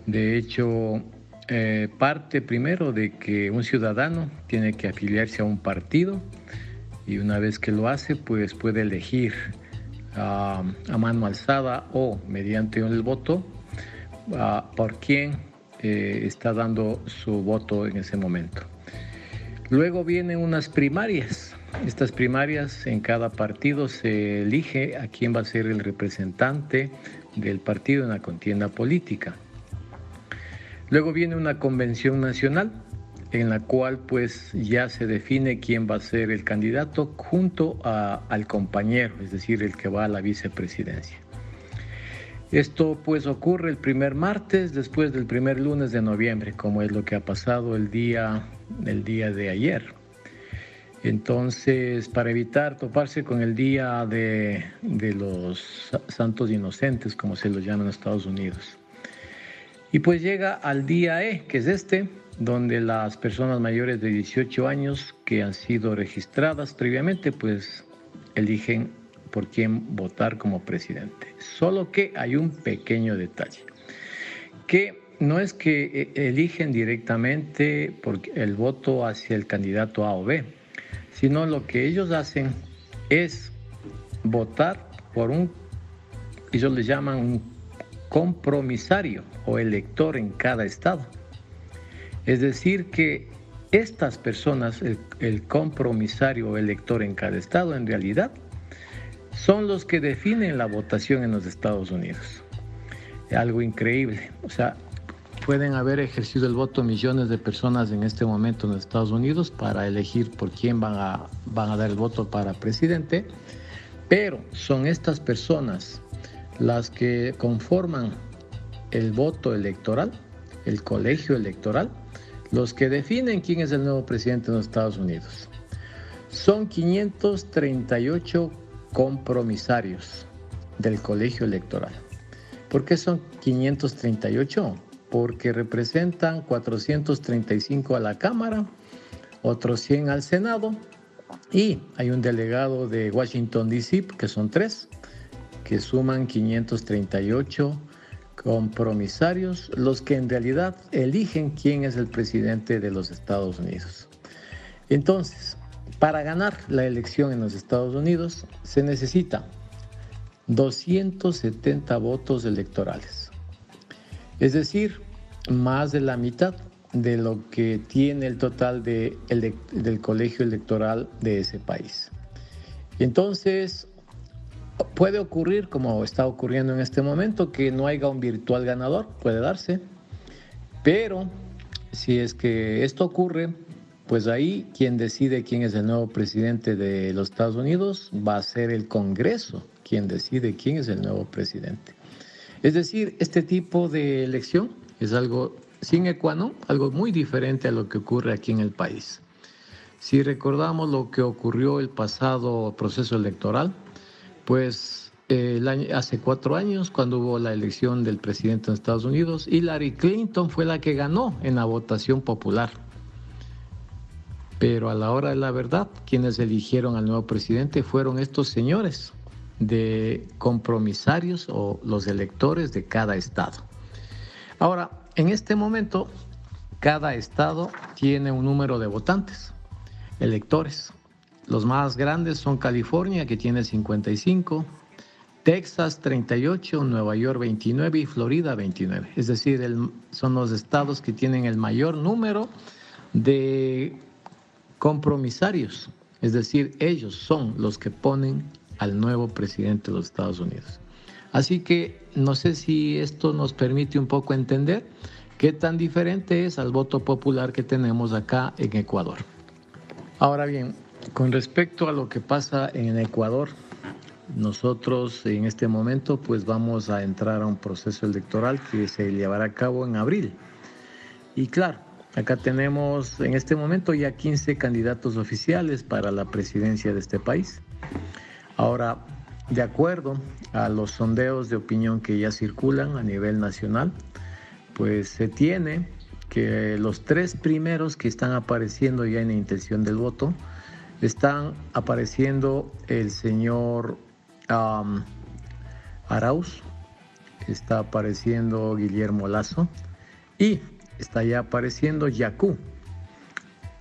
De hecho, eh, parte primero de que un ciudadano tiene que afiliarse a un partido y una vez que lo hace, pues puede elegir a, mano alzada o mediante el voto por quién eh, está dando su voto en ese momento. Luego vienen unas primarias. Estas primarias en cada partido se elige a quién va a ser el representante del partido en la contienda política. Luego viene una convención nacional en la cual pues ya se define quién va a ser el candidato junto al compañero, es decir, el que va a la vicepresidencia. Esto pues ocurre el primer martes después del primer lunes de noviembre, como es lo que ha pasado el día, el día de ayer. Entonces, para evitar toparse con el día de, de los sa- santos inocentes, como se los llama en Estados Unidos. Y pues llega al día E, que es este, donde las personas mayores de 18 años que han sido registradas previamente, pues eligen por quién votar como presidente. Solo que hay un pequeño detalle, que no es que eh, eligen directamente por el voto hacia el candidato A o B, sino lo que ellos hacen es votar por un, ellos le llaman un compromisario o elector en cada estado. Es decir, que estas personas, el, el compromisario o elector en cada estado, en realidad, son los que definen la votación en los Estados Unidos. Algo increíble. O sea, pueden haber ejercido el voto millones de personas en este momento en Estados Unidos para elegir por quién van a, van a dar el voto para presidente, pero son estas personas las que conforman el voto electoral, el colegio electoral, los que definen quién es el nuevo presidente de los Estados Unidos. Son 538 compromisarios del colegio electoral. ¿Por qué son 538? Porque representan 435 a la Cámara, otros 100 al Senado y hay un delegado de Washington, D.C., que son tres, que suman 538 compromisarios, los que en realidad eligen quién es el presidente de los Estados Unidos. Entonces, para ganar la elección en los Estados Unidos se necesita 270 votos electorales. Es decir, más de la mitad de lo que tiene el total del colegio electoral de ese país. Entonces, puede ocurrir, como está ocurriendo en este momento, que no haya un virtual ganador, puede darse, pero si es que esto ocurre, pues ahí quien decide quién es el nuevo presidente de los Estados Unidos va a ser el Congreso quien decide quién es el nuevo presidente. Es decir, este tipo de elección es algo sin ecuano, algo muy diferente a lo que ocurre aquí en el país. Si recordamos lo que ocurrió el pasado proceso electoral, pues eh, hace cuatro años, cuando hubo la elección del presidente de Estados Unidos, Hillary Clinton fue la que ganó en la votación popular. Pero a la hora de la verdad, quienes eligieron al nuevo presidente fueron estos señores de compromisarios o los electores de cada estado. Ahora, en este momento, cada estado tiene un número de votantes, electores. Los más grandes son California, que tiene 55, Texas 38, Nueva York 29 y Florida 29. Es decir, son los estados que tienen el mayor número de compromisarios. Es decir, ellos son los que ponen al nuevo presidente de los Estados Unidos. Así que no sé si esto nos permite un poco entender qué tan diferente es al voto popular que tenemos acá en Ecuador. Ahora bien, con respecto a lo que pasa en Ecuador, nosotros en este momento pues vamos a entrar a un proceso electoral que se llevará a cabo en abril. Y claro, acá tenemos en este momento ya 15 candidatos oficiales para la presidencia de este país. Ahora, de acuerdo a los sondeos de opinión que ya circulan a nivel nacional, pues se tiene que los tres primeros que están apareciendo ya en la intención del voto, están apareciendo el señor Arauz, está apareciendo Guillermo Lazo y está ya apareciendo Yacú.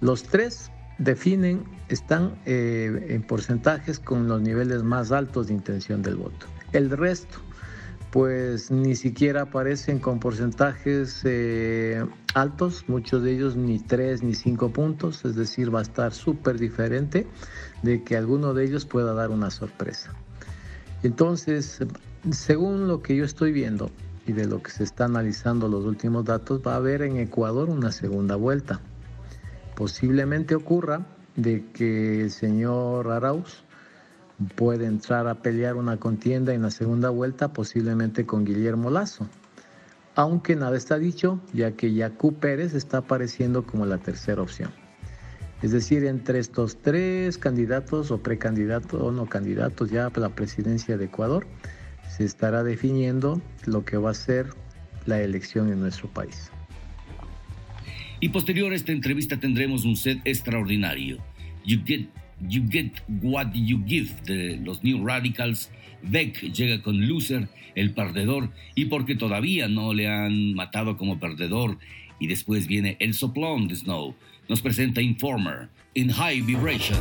Los tres definen, están eh, en porcentajes con los niveles más altos de intención del voto. El resto pues ni siquiera aparecen con porcentajes eh, altos, muchos de ellos ni 3 ni 5 puntos, es decir, va a estar súper diferente de que alguno de ellos pueda dar una sorpresa. Entonces, según lo que yo estoy viendo y de lo que se está analizando los últimos datos, va a haber en Ecuador una segunda vuelta. Posiblemente ocurra de que el señor Arauz puede entrar a pelear una contienda en la segunda vuelta, posiblemente con Guillermo Lazo. Aunque nada está dicho, ya que Yacú Pérez está apareciendo como la tercera opción. Es decir, entre estos tres candidatos o precandidatos o no candidatos ya a la presidencia de Ecuador, se estará definiendo lo que va a ser la elección en nuestro país.
Y posterior a esta entrevista tendremos un set extraordinario. You Get, you get What You Give de los New Radicals. Beck llega con Loser, el perdedor, y porque todavía no le han matado como perdedor. Y después viene El Soplón de Snow. Nos presenta Informer in High Vibration.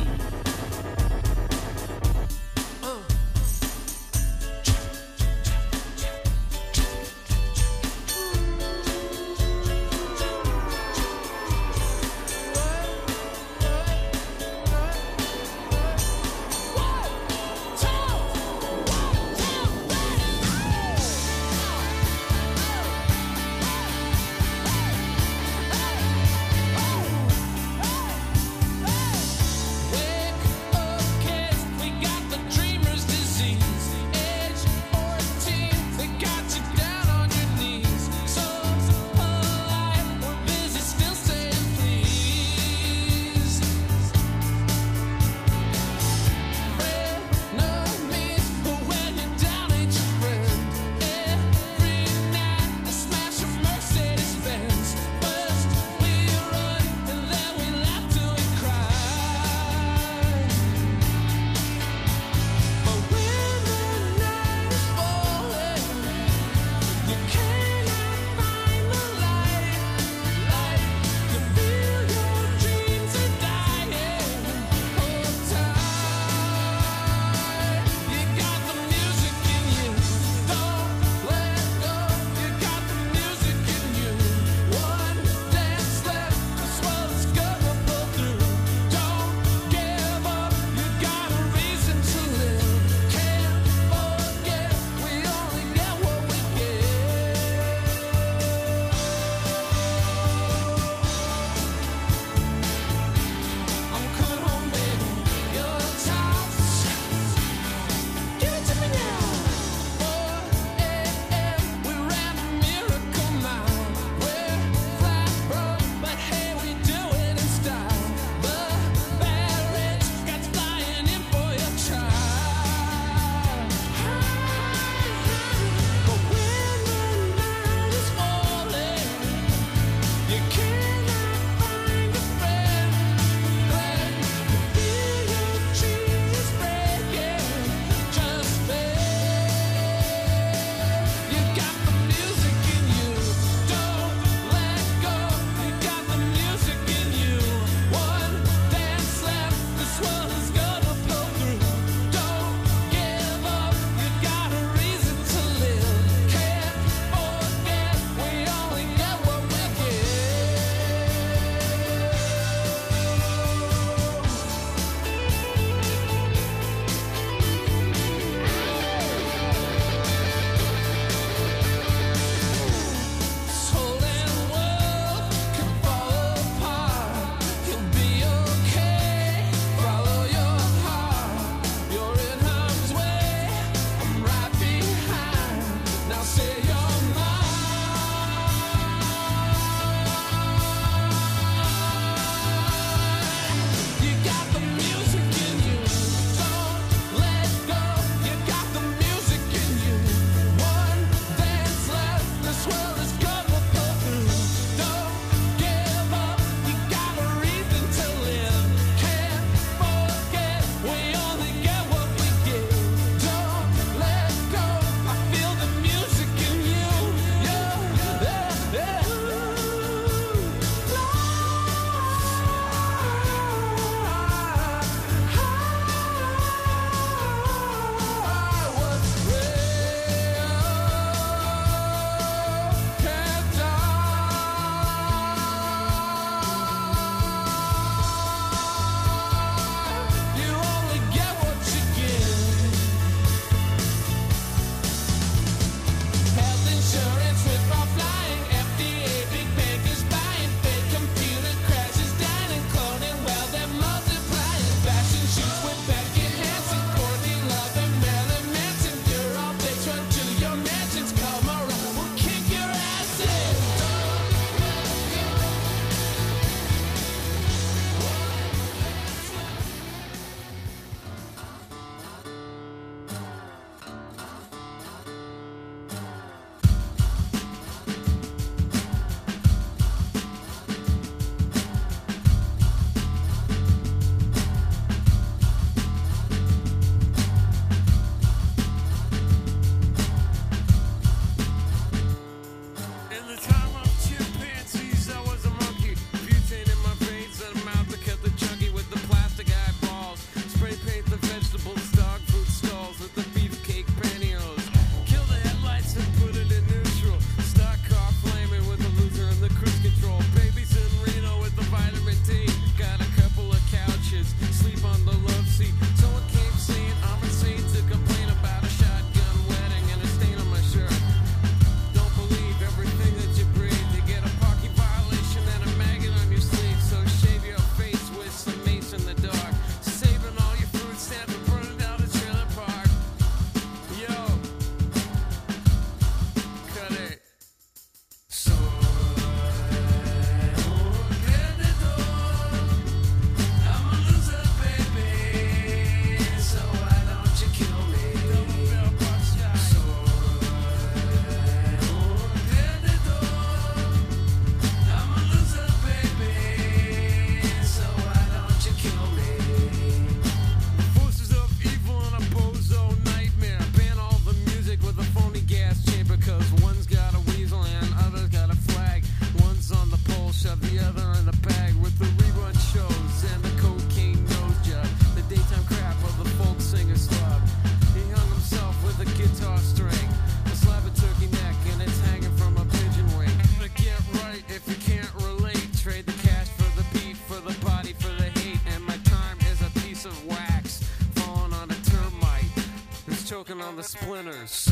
The splinters.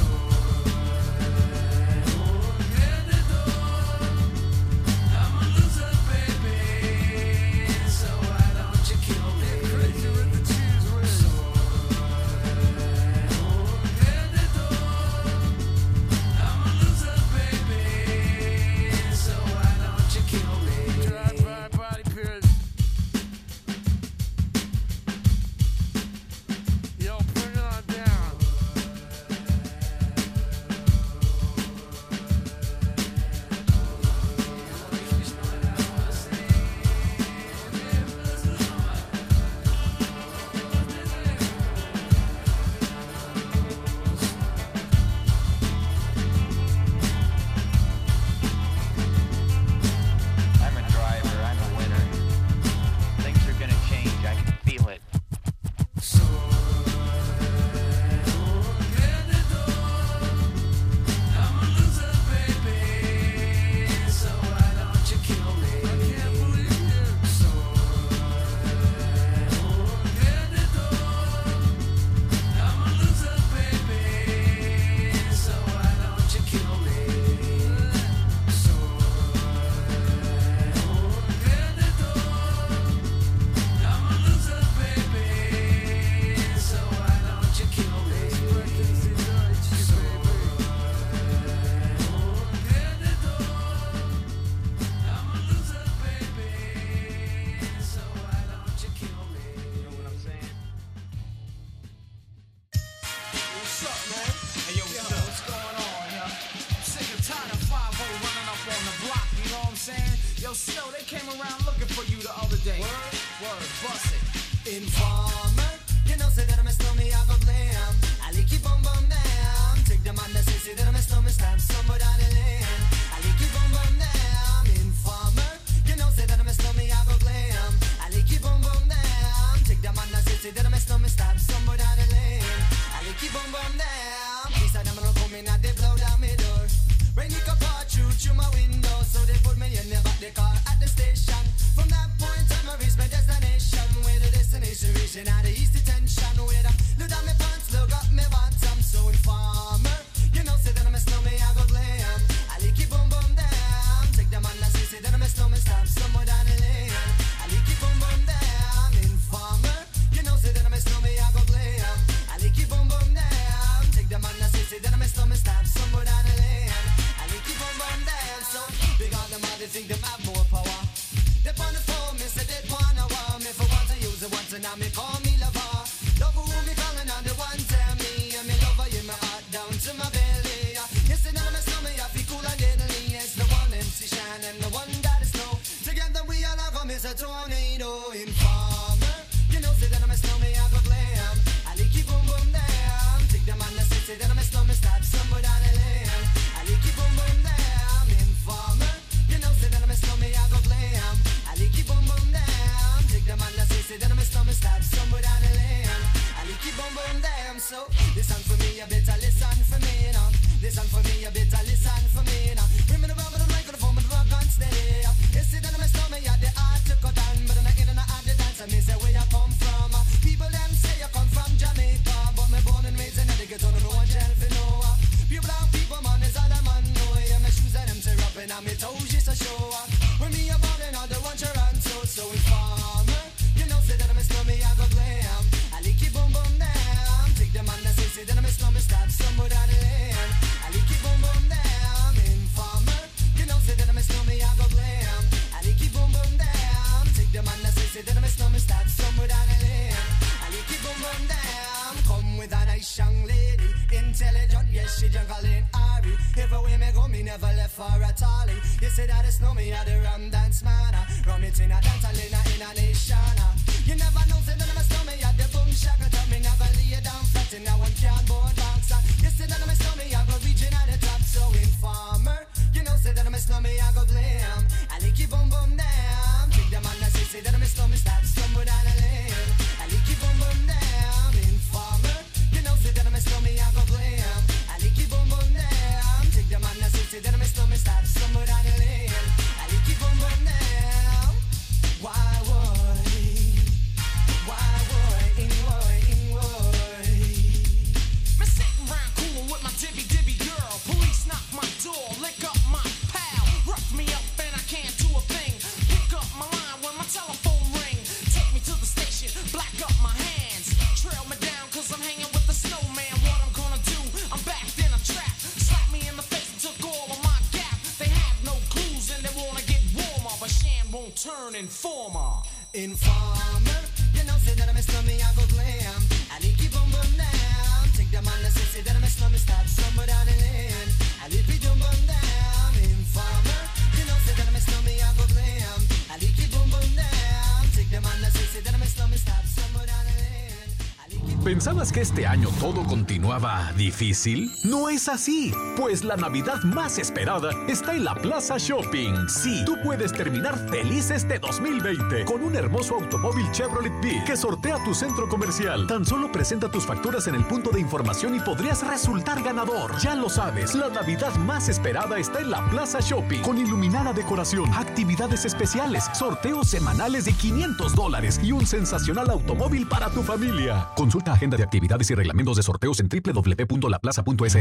Año todo continuaba difícil? No es así, pues la Navidad más esperada está en la Plaza Shopping. Sí, tú puedes terminar feliz este 2020 con un hermoso automóvil Chevrolet B que sortea tu centro comercial. Tan solo presenta tus facturas en el punto de información y podrías resultar ganador. Ya lo sabes, la Navidad más esperada está en la Plaza Shopping con iluminada decoración, actividades especiales, sorteos semanales de 500 dólares y un sensacional automóvil para tu familia. Consulta agenda de actividades y reglamentos de sorteos en www.laplaza.es.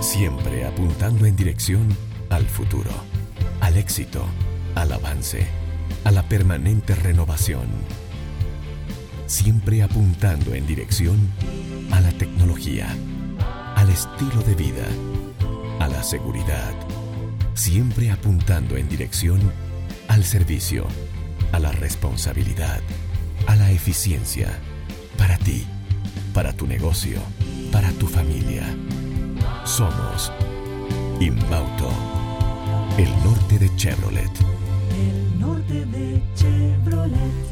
Siempre apuntando en dirección al futuro, al éxito, al avance, a la permanente renovación. Siempre apuntando en dirección a la tecnología, al estilo de vida, a la seguridad. Siempre apuntando en dirección al servicio, a la responsabilidad, a la eficiencia. Para ti, para tu negocio, para tu familia. Somos Inbauto, el norte de Chevrolet.
El norte de Chevrolet.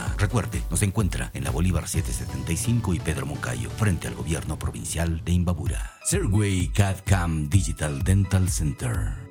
Recuerde, nos encuentra en la Bolívar 775 y Pedro Moncayo, frente al gobierno provincial de Imbabura. Serway CAD-CAM Digital Dental Center.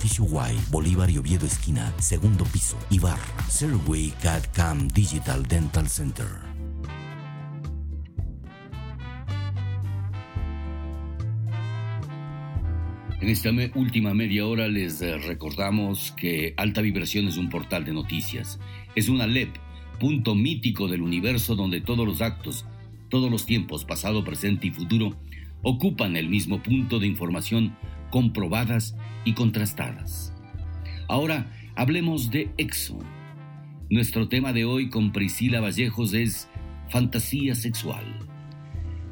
Y, Bolívar y Oviedo esquina, segundo piso, Ibarra. Serway CAD CAM Digital Dental Center. En esta última media hora les eh, recordamos que Alta Vibración es un portal de noticias. Es una LEP, punto mítico del universo donde todos los actos, todos los tiempos, pasado, presente y futuro, ocupan el mismo punto de información comprobadas y contrastadas. Ahora hablemos de EXO. Nuestro tema de hoy con Priscila Vallejos es fantasía sexual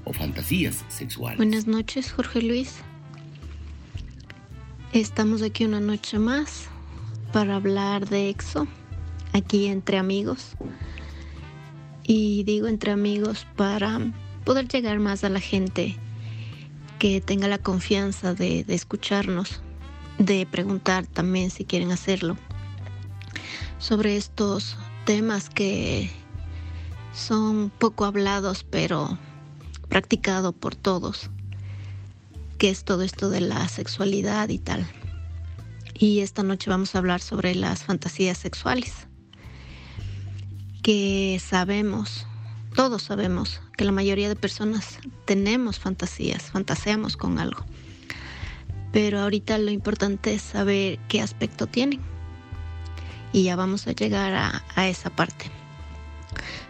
o fantasías sexuales.
Buenas noches, Jorge Luis. Estamos aquí una noche más para hablar de EXO, aquí entre amigos. Y digo entre amigos para poder llegar más a la gente que tenga la confianza de, de escucharnos, de preguntar también si quieren hacerlo, sobre estos temas que son poco hablados pero practicado por todos, que es todo esto de la sexualidad y tal. Y esta noche vamos a hablar sobre las fantasías sexuales, que sabemos, todos sabemos, que la mayoría de personas tenemos fantasías, fantaseamos con algo. Pero ahorita lo importante es saber qué aspecto tienen. Y ya vamos a llegar a, esa parte.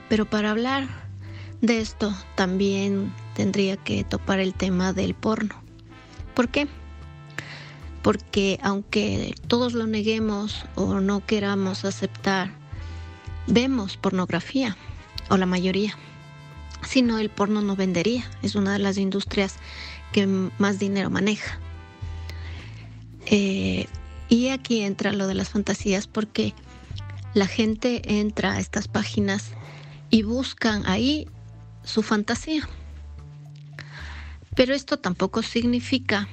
Pero para hablar de esto también tendría que topar el tema del porno. ¿Por qué? Porque aunque todos lo neguemos o no queramos aceptar, vemos pornografía, o la mayoría. Si no, el porno no vendería. Es una de las industrias que más dinero maneja. Eh, y aquí entra lo de las fantasías porque la gente entra a estas páginas y buscan ahí su fantasía. Pero esto tampoco significa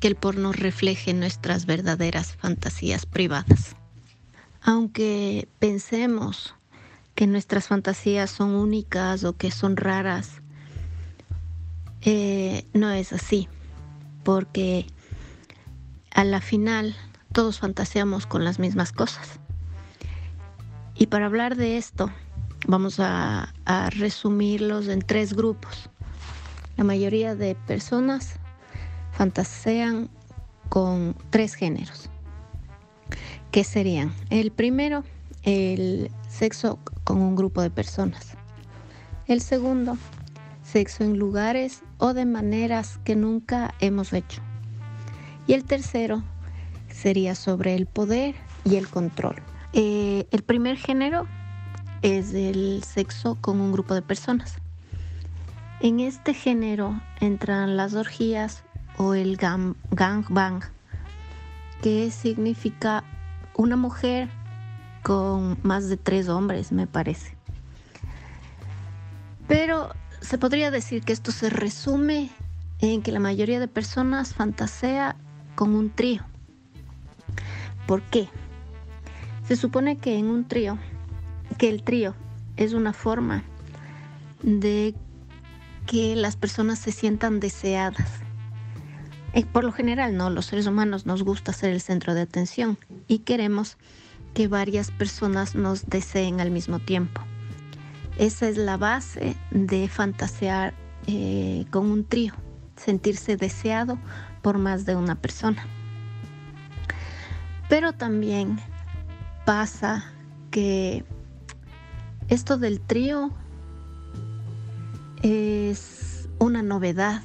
que el porno refleje nuestras verdaderas fantasías privadas. Aunque pensemos que nuestras fantasías son únicas o que son raras, eh, no es así, porque a la final todos fantaseamos con las mismas cosas. Y para hablar de esto, vamos a, resumirlos en tres grupos. La mayoría de personas fantasean con tres géneros. ¿Qué serían? El primero, el sexo con un grupo de personas. El segundo, sexo en lugares o de maneras que nunca hemos hecho. Y el tercero sería sobre el poder y el control. Eh, el primer género es el sexo con un grupo de personas. En este género entran las orgías o el gang, gangbang, que significa una mujer con más de tres hombres, me parece. Pero se podría decir que esto se resume en que la mayoría de personas fantasea con un trío. ¿Por qué? Se supone que en un trío, que el trío es una forma de que las personas se sientan deseadas. Eh, por lo general, no, los seres humanos nos gusta ser el centro de atención y queremos que varias personas nos deseen al mismo tiempo. Esa es la base de fantasear eh, con un trío, sentirse deseado por más de una persona. Pero también pasa que esto del trío es una novedad,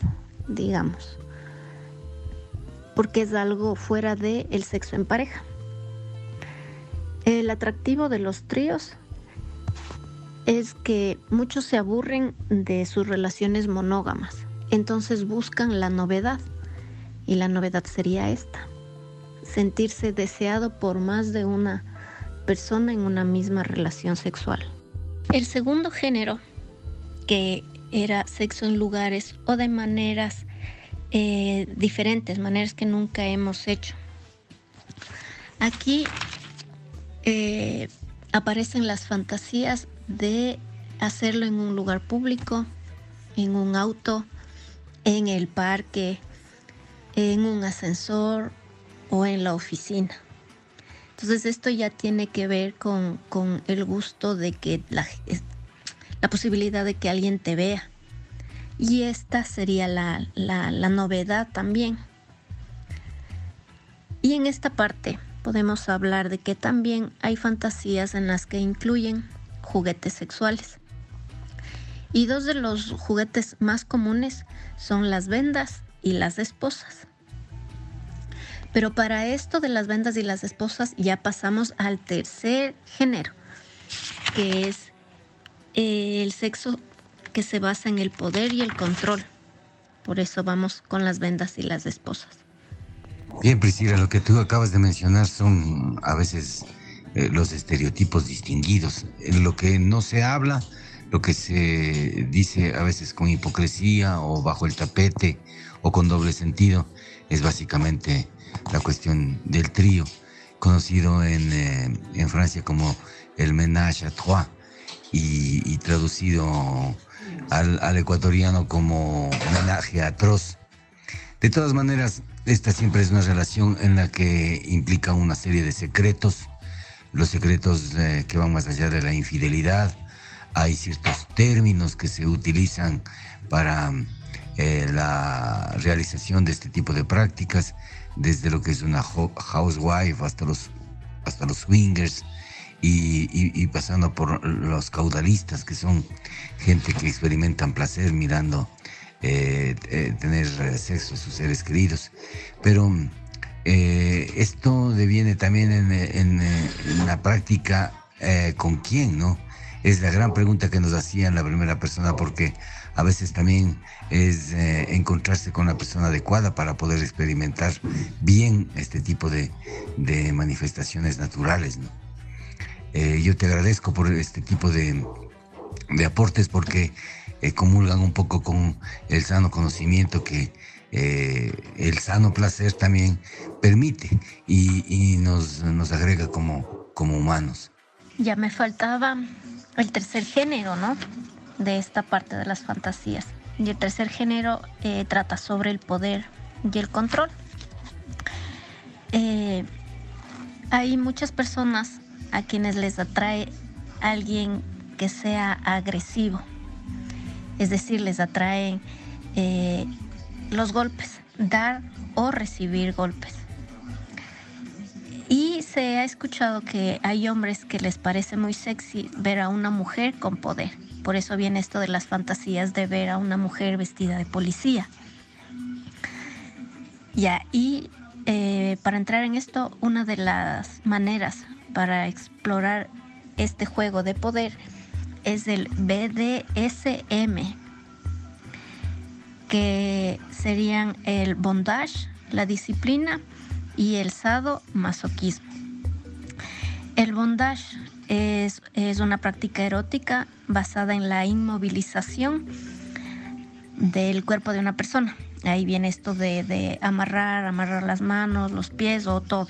digamos, porque es algo fuera del el sexo en pareja. El atractivo de los tríos es que muchos se aburren de sus relaciones monógamas, entonces buscan la novedad y la novedad sería esta, sentirse deseado por más de una persona en una misma relación sexual. El segundo género, que era sexo en lugares o de maneras eh, diferentes, maneras que nunca hemos hecho. Aquí eh, aparecen las fantasías de hacerlo en un lugar público, en un auto, en el parque, en un ascensor o en la oficina. Entonces esto ya tiene que ver con, con el gusto de que la, la, posibilidad de que alguien te vea. Y esta sería la, la, la novedad también. Y en esta parte podemos hablar de que también hay fantasías en las que incluyen juguetes sexuales. Y dos de los juguetes más comunes son las vendas y las esposas. Pero para esto de las vendas y las esposas ya pasamos al tercer género, que es el sexo que se basa en el poder y el control. Por eso vamos con las vendas y las esposas.
Bien, Priscila, lo que tú acabas de mencionar son a veces eh, los estereotipos distinguidos. En lo que no se habla, lo que se dice a veces con hipocresía o bajo el tapete o con doble sentido, es básicamente la cuestión del trío, conocido en, eh, en Francia como el ménage à trois y, traducido al, al ecuatoriano como homenaje atroz. De todas maneras, esta siempre es una relación en la que implica una serie de secretos, los secretos eh, que van más allá de la infidelidad. Hay ciertos términos que se utilizan para eh, la realización de este tipo de prácticas, desde lo que es una ho- housewife hasta los, hasta los swingers y, pasando por los caudalistas, que son gente que experimentan placer mirando eh, eh, tener eh, sexo a sus seres queridos. Pero eh, esto deviene también en, la práctica con quién, ¿no? Es la gran pregunta que nos hacían la primera persona porque a veces también es eh, encontrarse con la persona adecuada para poder experimentar bien este tipo de, manifestaciones naturales. Eh, yo te agradezco por este tipo de, aportes porque eh, comulgan un poco con el sano conocimiento que el sano placer también permite y, y nos, nos agrega como, como humanos.
Ya me faltaba el tercer género, ¿no? De esta parte de las fantasías. Y el tercer género eh, trata sobre el poder y el control. Eh, hay muchas personas a quienes les atrae alguien que sea agresivo. Es decir, les atraen eh, los golpes, dar o recibir golpes. Y se ha escuchado que hay hombres que les parece muy sexy ver a una mujer con poder. Por eso viene esto de las fantasías de ver a una mujer vestida de policía. Ya, y eh, para entrar en esto, una de las maneras para explorar este juego de poder es el BDSM, que serían el bondage, la disciplina y el sadomasoquismo. El bondage es, es una práctica erótica basada en la inmovilización del cuerpo de una persona. Ahí viene esto de, de amarrar, amarrar las manos, los pies o todo.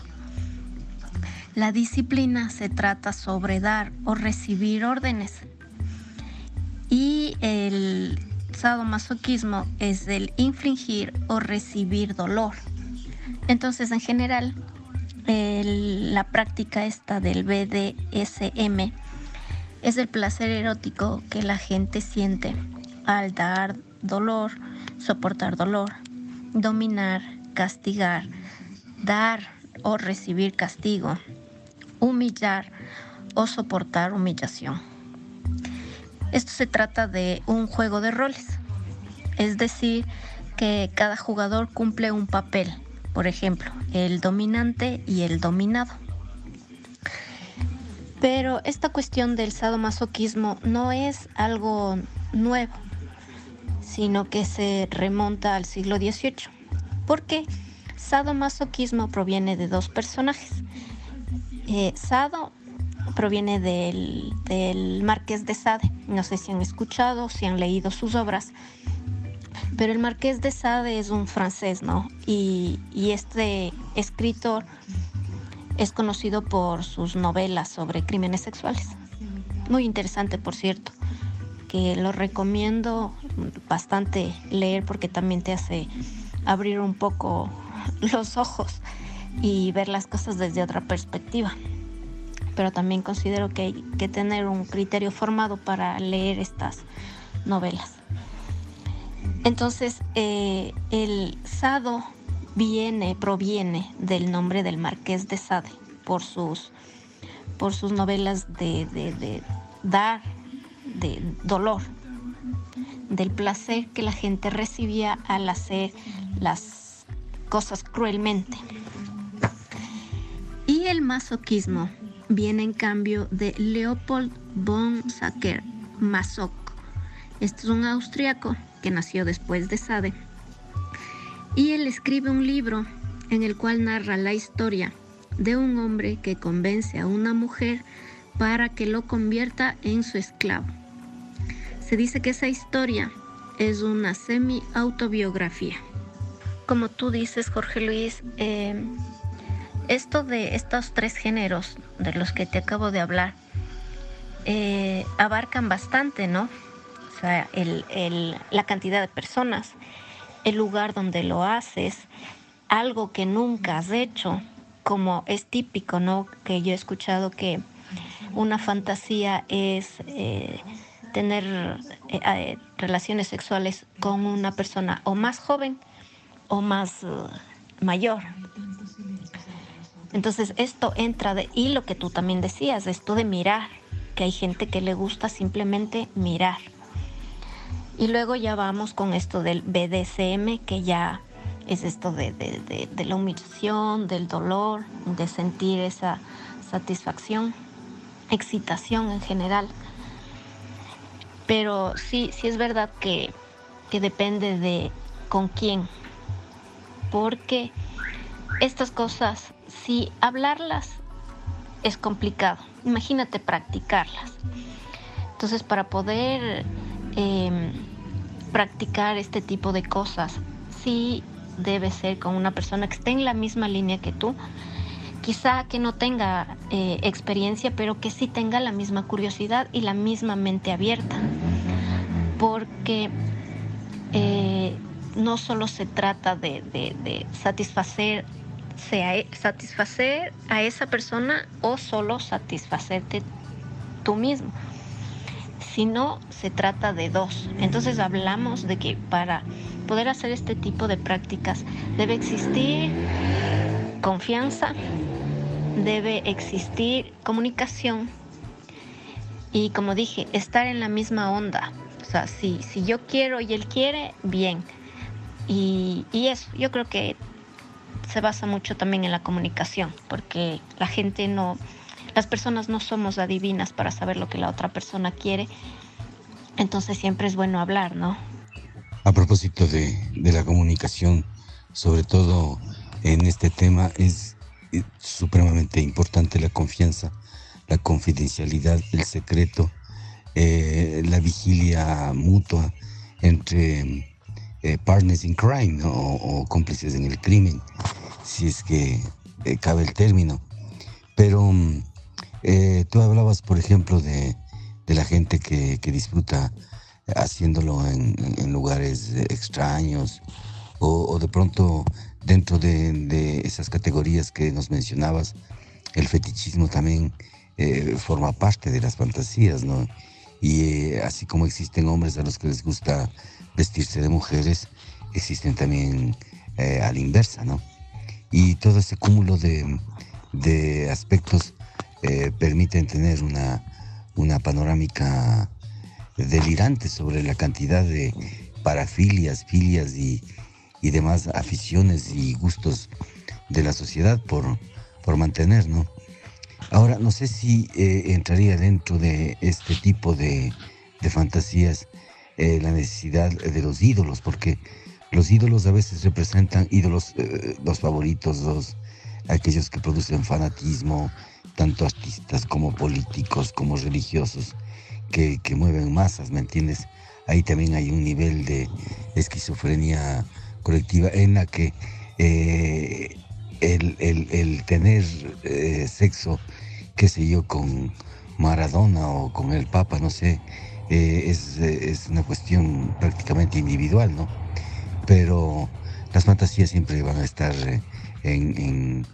La disciplina se trata sobre dar o recibir órdenes. Y el sadomasoquismo es el infligir o recibir dolor. Entonces, en general, la práctica esta del BDSM es el placer erótico que la gente siente al dar dolor, soportar dolor, dominar, castigar, dar o recibir castigo, humillar o soportar humillación. Esto se trata de un juego de roles, es decir, que cada jugador cumple un papel, por ejemplo, el dominante y el dominado. Pero esta cuestión del sadomasoquismo no es algo nuevo, sino que se remonta al siglo XVIII. Porque sadomasoquismo proviene de dos personajes. Eh, Sado proviene del, del Marqués de Sade. No sé si han escuchado, si han leído sus obras. Pero el Marqués de Sade es un francés, ¿no? Y, este escritor es conocido por sus novelas sobre crímenes sexuales. Muy interesante, por cierto, que lo recomiendo bastante leer porque también te hace abrir un poco los ojos y ver las cosas desde otra perspectiva. Pero también considero que hay que tener un criterio formado para leer estas novelas. Entonces, eh, el Sado viene, proviene del nombre del Marqués de Sade por sus, por sus novelas de, dar, de dolor, del placer que la gente recibía al hacer las cosas cruelmente. Y el masoquismo viene en cambio de Leopold von Sacker Masoch. Este es un austriaco que nació después de Sade. Y él escribe un libro en el cual narra la historia de un hombre que convence a una mujer para que lo convierta en su esclavo. Se dice que esa historia es una semi-autobiografía. Como tú dices, Jorge Luis, eh, esto de estos tres géneros de los que te acabo de hablar eh, abarcan bastante, ¿no? Sea, el- la cantidad de personas, el lugar donde lo haces, algo que nunca has hecho, como es típico, ¿no? Que yo he escuchado que una fantasía es eh, tener eh, eh, relaciones sexuales con una persona o más joven o más mayor. Entonces esto entra de, y lo que tú también decías, esto de mirar, que hay gente que le gusta simplemente mirar. Y luego ya vamos con esto del BDSM, que ya es esto de, de- de- la humillación, del dolor, de sentir esa satisfacción, excitación en general. Pero sí, sí es verdad que, que depende de con quién. Porque estas cosas, si hablarlas es complicado, imagínate practicarlas. Entonces, para poder eh, practicar este tipo de cosas, sí debe ser con una persona que esté en la misma línea que tú. Quizá que no tenga eh, experiencia, pero que sí tenga la misma curiosidad y la misma mente abierta. Porque eh, no solo se trata de, satisfacer a esa persona o solo satisfacerte tú mismo, sino se trata de dos. Entonces hablamos de que para poder hacer este tipo de prácticas debe existir confianza, debe existir comunicación y como dije, estar en la misma onda. O sea, si, si yo quiero y él quiere, bien. Y, y eso, yo creo que se basa mucho también en la comunicación, porque la gente no, las personas no somos adivinas para saber lo que la otra persona quiere. Entonces siempre es bueno hablar, ¿no?
A propósito de, de la comunicación, sobre todo en este tema, es supremamente importante la confianza, la confidencialidad, el secreto, eh, la vigilia mutua entre eh, partners in crime o cómplices en el crimen, si es que eh, cabe el término. Pero mm, eh, tú hablabas, por ejemplo, de, de la gente que, que disfruta haciéndolo en, lugares extraños o, de pronto dentro de, de esas categorías que nos mencionabas, el fetichismo también eh, forma parte de las fantasías, ¿no? Y eh, así como existen hombres a los que les gusta vestirse de mujeres, existen también eh, a la inversa, ¿no? Y todo ese cúmulo de, de aspectos eh, permiten tener una, una panorámica delirante sobre la cantidad de parafilias, filias y, y demás aficiones y gustos de la sociedad por, por mantener, ¿no? Ahora, no sé si eh, entraría dentro de este tipo de, de fantasías eh, la necesidad de los ídolos, porque los ídolos a veces representan ídolos, eh, los favoritos, los, aquellos que producen fanatismo, tanto artistas como políticos, como religiosos, que, que mueven masas, ¿me entiendes? Ahí también hay un nivel de esquizofrenia colectiva en la que eh, el, el- el tener eh, sexo, qué sé yo, con Maradona o con el Papa, no sé, eh, es, es una cuestión prácticamente individual, ¿no? Pero las fantasías siempre van a estar en-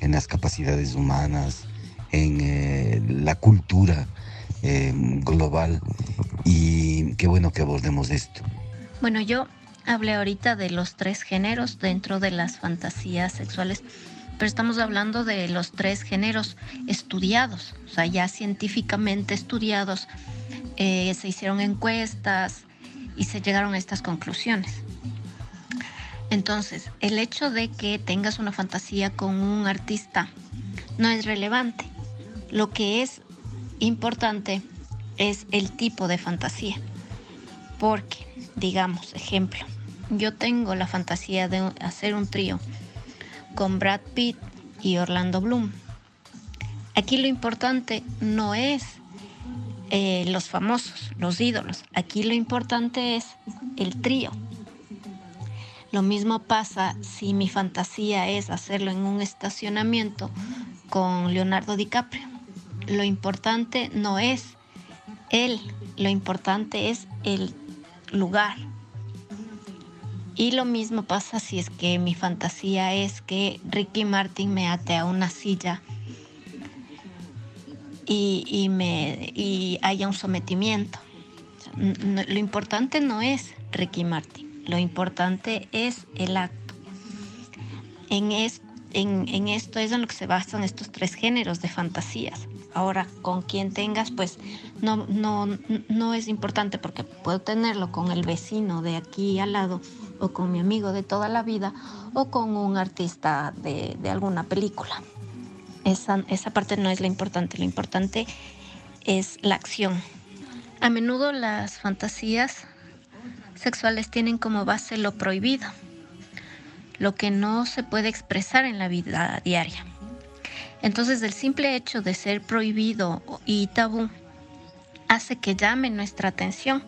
en las capacidades humanas, en eh, la cultura eh, global y qué bueno que abordemos esto.
Bueno, yo hablé ahorita de los tres géneros dentro de las fantasías sexuales, pero estamos hablando de los tres géneros estudiados, o sea, ya científicamente estudiados. Eh, se hicieron encuestas y se llegaron a estas conclusiones. Entonces, el hecho de que tengas una fantasía con un artista no es relevante. Lo que es importante es el tipo de fantasía. Porque, digamos, ejemplo, yo tengo la fantasía de hacer un trío con Brad Pitt y Orlando Bloom. Aquí lo importante no es eh, los famosos, los ídolos. Aquí lo importante es el trío. Lo mismo pasa si mi fantasía es hacerlo en un estacionamiento con Leonardo DiCaprio. Lo importante no es él, lo importante es el lugar. Y lo mismo pasa si es que mi fantasía es que Ricky Martin me ate a una silla y, y me, y haya un sometimiento. Lo importante no es Ricky Martin, lo importante es el acto. En, es- en, en esto es en lo que se basan estos tres géneros de fantasías. Ahora, con quien tengas, pues no, no, no es importante porque puedo tenerlo con el vecino de aquí al lado o con mi amigo de toda la vida o con un artista de, de alguna película. Esa, esa parte no es lo importante, lo importante es la acción. A menudo las fantasías sexuales tienen como base lo prohibido, lo que no se puede expresar en la vida diaria. Entonces el simple hecho de ser prohibido y tabú hace que llame nuestra atención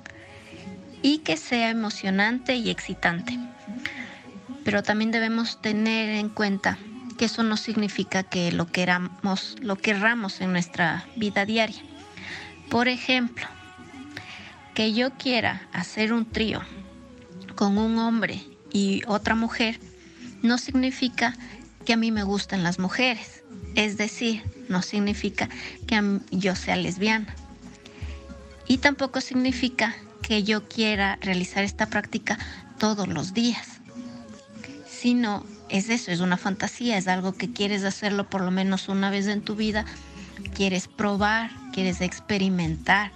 y que sea emocionante y excitante. Pero también debemos tener en cuenta que eso no significa que lo queramos, lo querramos en nuestra vida diaria. Por ejemplo, que yo quiera hacer un trío con un hombre y otra mujer no significa que a mí me gusten las mujeres. Es decir, no significa que yo sea lesbiana. Y tampoco significa que yo quiera realizar esta práctica todos los días. Sino es eso, es una fantasía, es algo que quieres hacerlo por lo menos una vez en tu vida, quieres probar, quieres experimentar.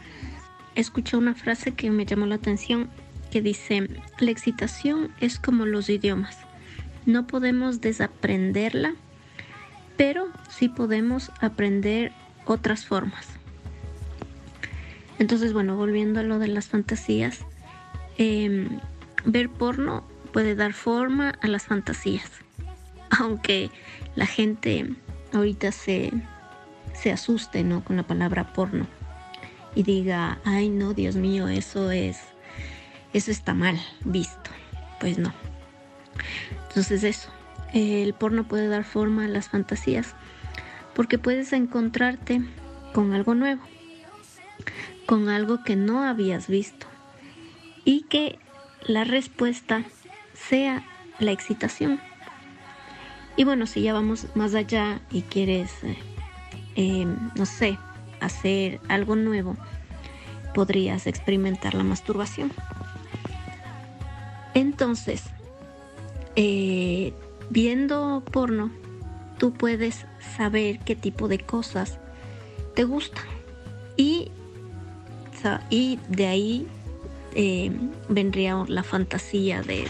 Escuché una frase que me llamó la atención que dice, la excitación es como los idiomas, no podemos desaprenderla, pero sí podemos aprender otras formas. Entonces, bueno, volviendo a lo de las fantasías, eh, ver porno puede dar forma a las fantasías, aunque la gente ahorita se, se asuste ¿no? con la palabra porno y diga, ay no, Dios mío, eso es, eso está mal visto. Pues no. Entonces eso, el porno puede dar forma a las fantasías porque puedes encontrarte con algo nuevo, con algo que no habías visto y que la respuesta sea la excitación. Y bueno, si ya vamos más allá y quieres, eh, eh, no sé, hacer algo nuevo, podrías experimentar la masturbación. Entonces, eh, viendo porno, tú puedes saber qué tipo de cosas te gustan. Y, y de ahí eh, vendría la fantasía de-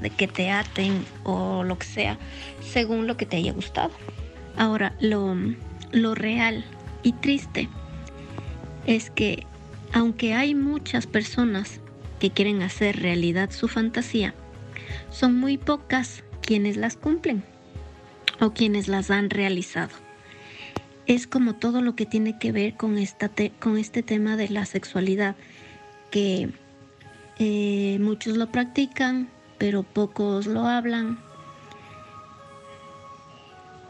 de que te aten o lo que sea, según lo que te haya gustado. Ahora, lo, lo real y triste es que aunque hay muchas personas que quieren hacer realidad su fantasía, son muy pocas quienes las cumplen o quienes las han realizado. Es como todo lo que tiene que ver con, esta con este tema de la sexualidad, que eh, muchos lo practican, pero pocos lo hablan.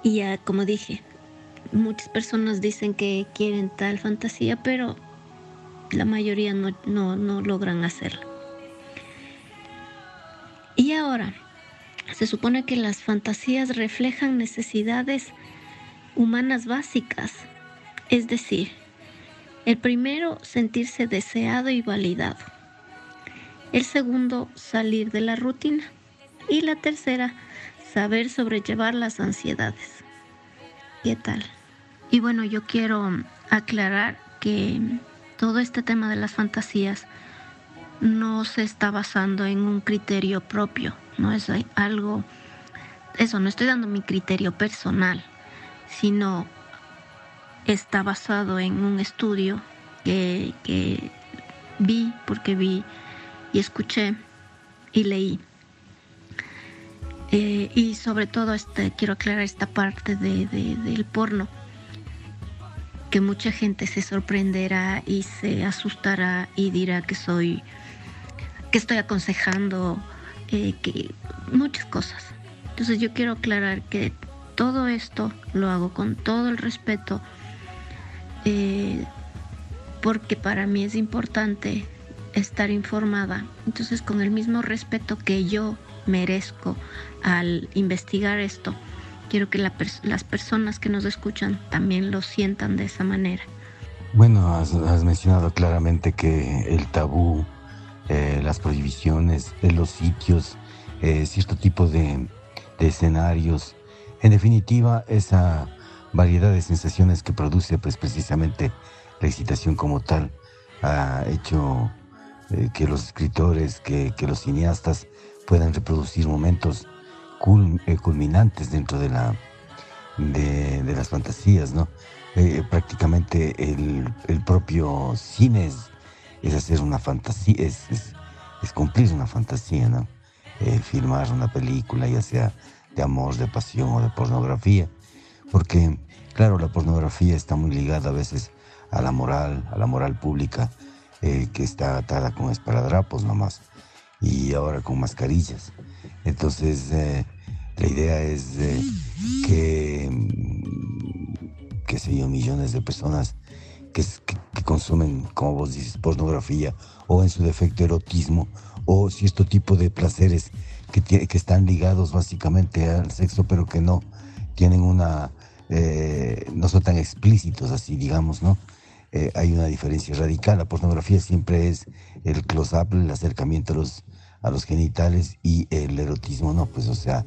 Y ya, como dije, muchas personas dicen que quieren tal fantasía, pero la mayoría no, no, no logran hacerlo. Y ahora, se supone que las fantasías reflejan necesidades humanas básicas, es decir, el primero, sentirse deseado y validado. El segundo, salir de la rutina. Y la tercera, saber sobrellevar las ansiedades. ¿Qué tal? Y bueno, yo quiero aclarar que todo este tema de las fantasías no se está basando en un criterio propio, no es algo, eso, no estoy dando mi criterio personal, sino está basado en un estudio que, que vi, porque vi y escuché y leí. Eh, y sobre todo este, quiero aclarar esta parte de, de- del porno, que mucha gente se sorprenderá y se asustará y dirá que soy, que estoy aconsejando, eh, que muchas cosas. Entonces yo quiero aclarar que todo esto lo hago con todo el respeto, eh, porque para mí es importante estar informada. Entonces con el mismo respeto que yo merezco al investigar esto, quiero que las personas que nos escuchan también lo sientan de esa manera.
Bueno, has mencionado claramente que el tabú, eh, las prohibiciones de los sitios, eh, cierto tipo de, de escenarios, en definitiva, esa variedad de sensaciones que produce pues precisamente la excitación como tal, ha hecho eh, que los escritores, que, que los cineastas puedan reproducir momentos cul- culminantes dentro de la de, de las fantasías, ¿no? Prácticamente el, el propio cine es, es hacer una fantasía, es, es- cumplir una fantasía, ¿no? Eh, filmar una película, ya sea de amor, de pasión o de pornografía, porque, claro, la pornografía está muy ligada a veces a la moral, a la moral pública, eh, que está atada con esparadrapos nomás, y ahora con mascarillas. Entonces, eh, la idea es que, mm, qué sé yo, millones de personas que, que- consumen, como vos dices, pornografía o en su defecto erotismo o cierto tipo de placeres que, que están ligados básicamente al sexo, pero que no tienen una, eh, no son tan explícitos así, digamos, ¿no? Eh, hay una diferencia radical. La pornografía siempre es el close-up, el acercamiento a los, a los genitales y el erotismo, no, pues o sea,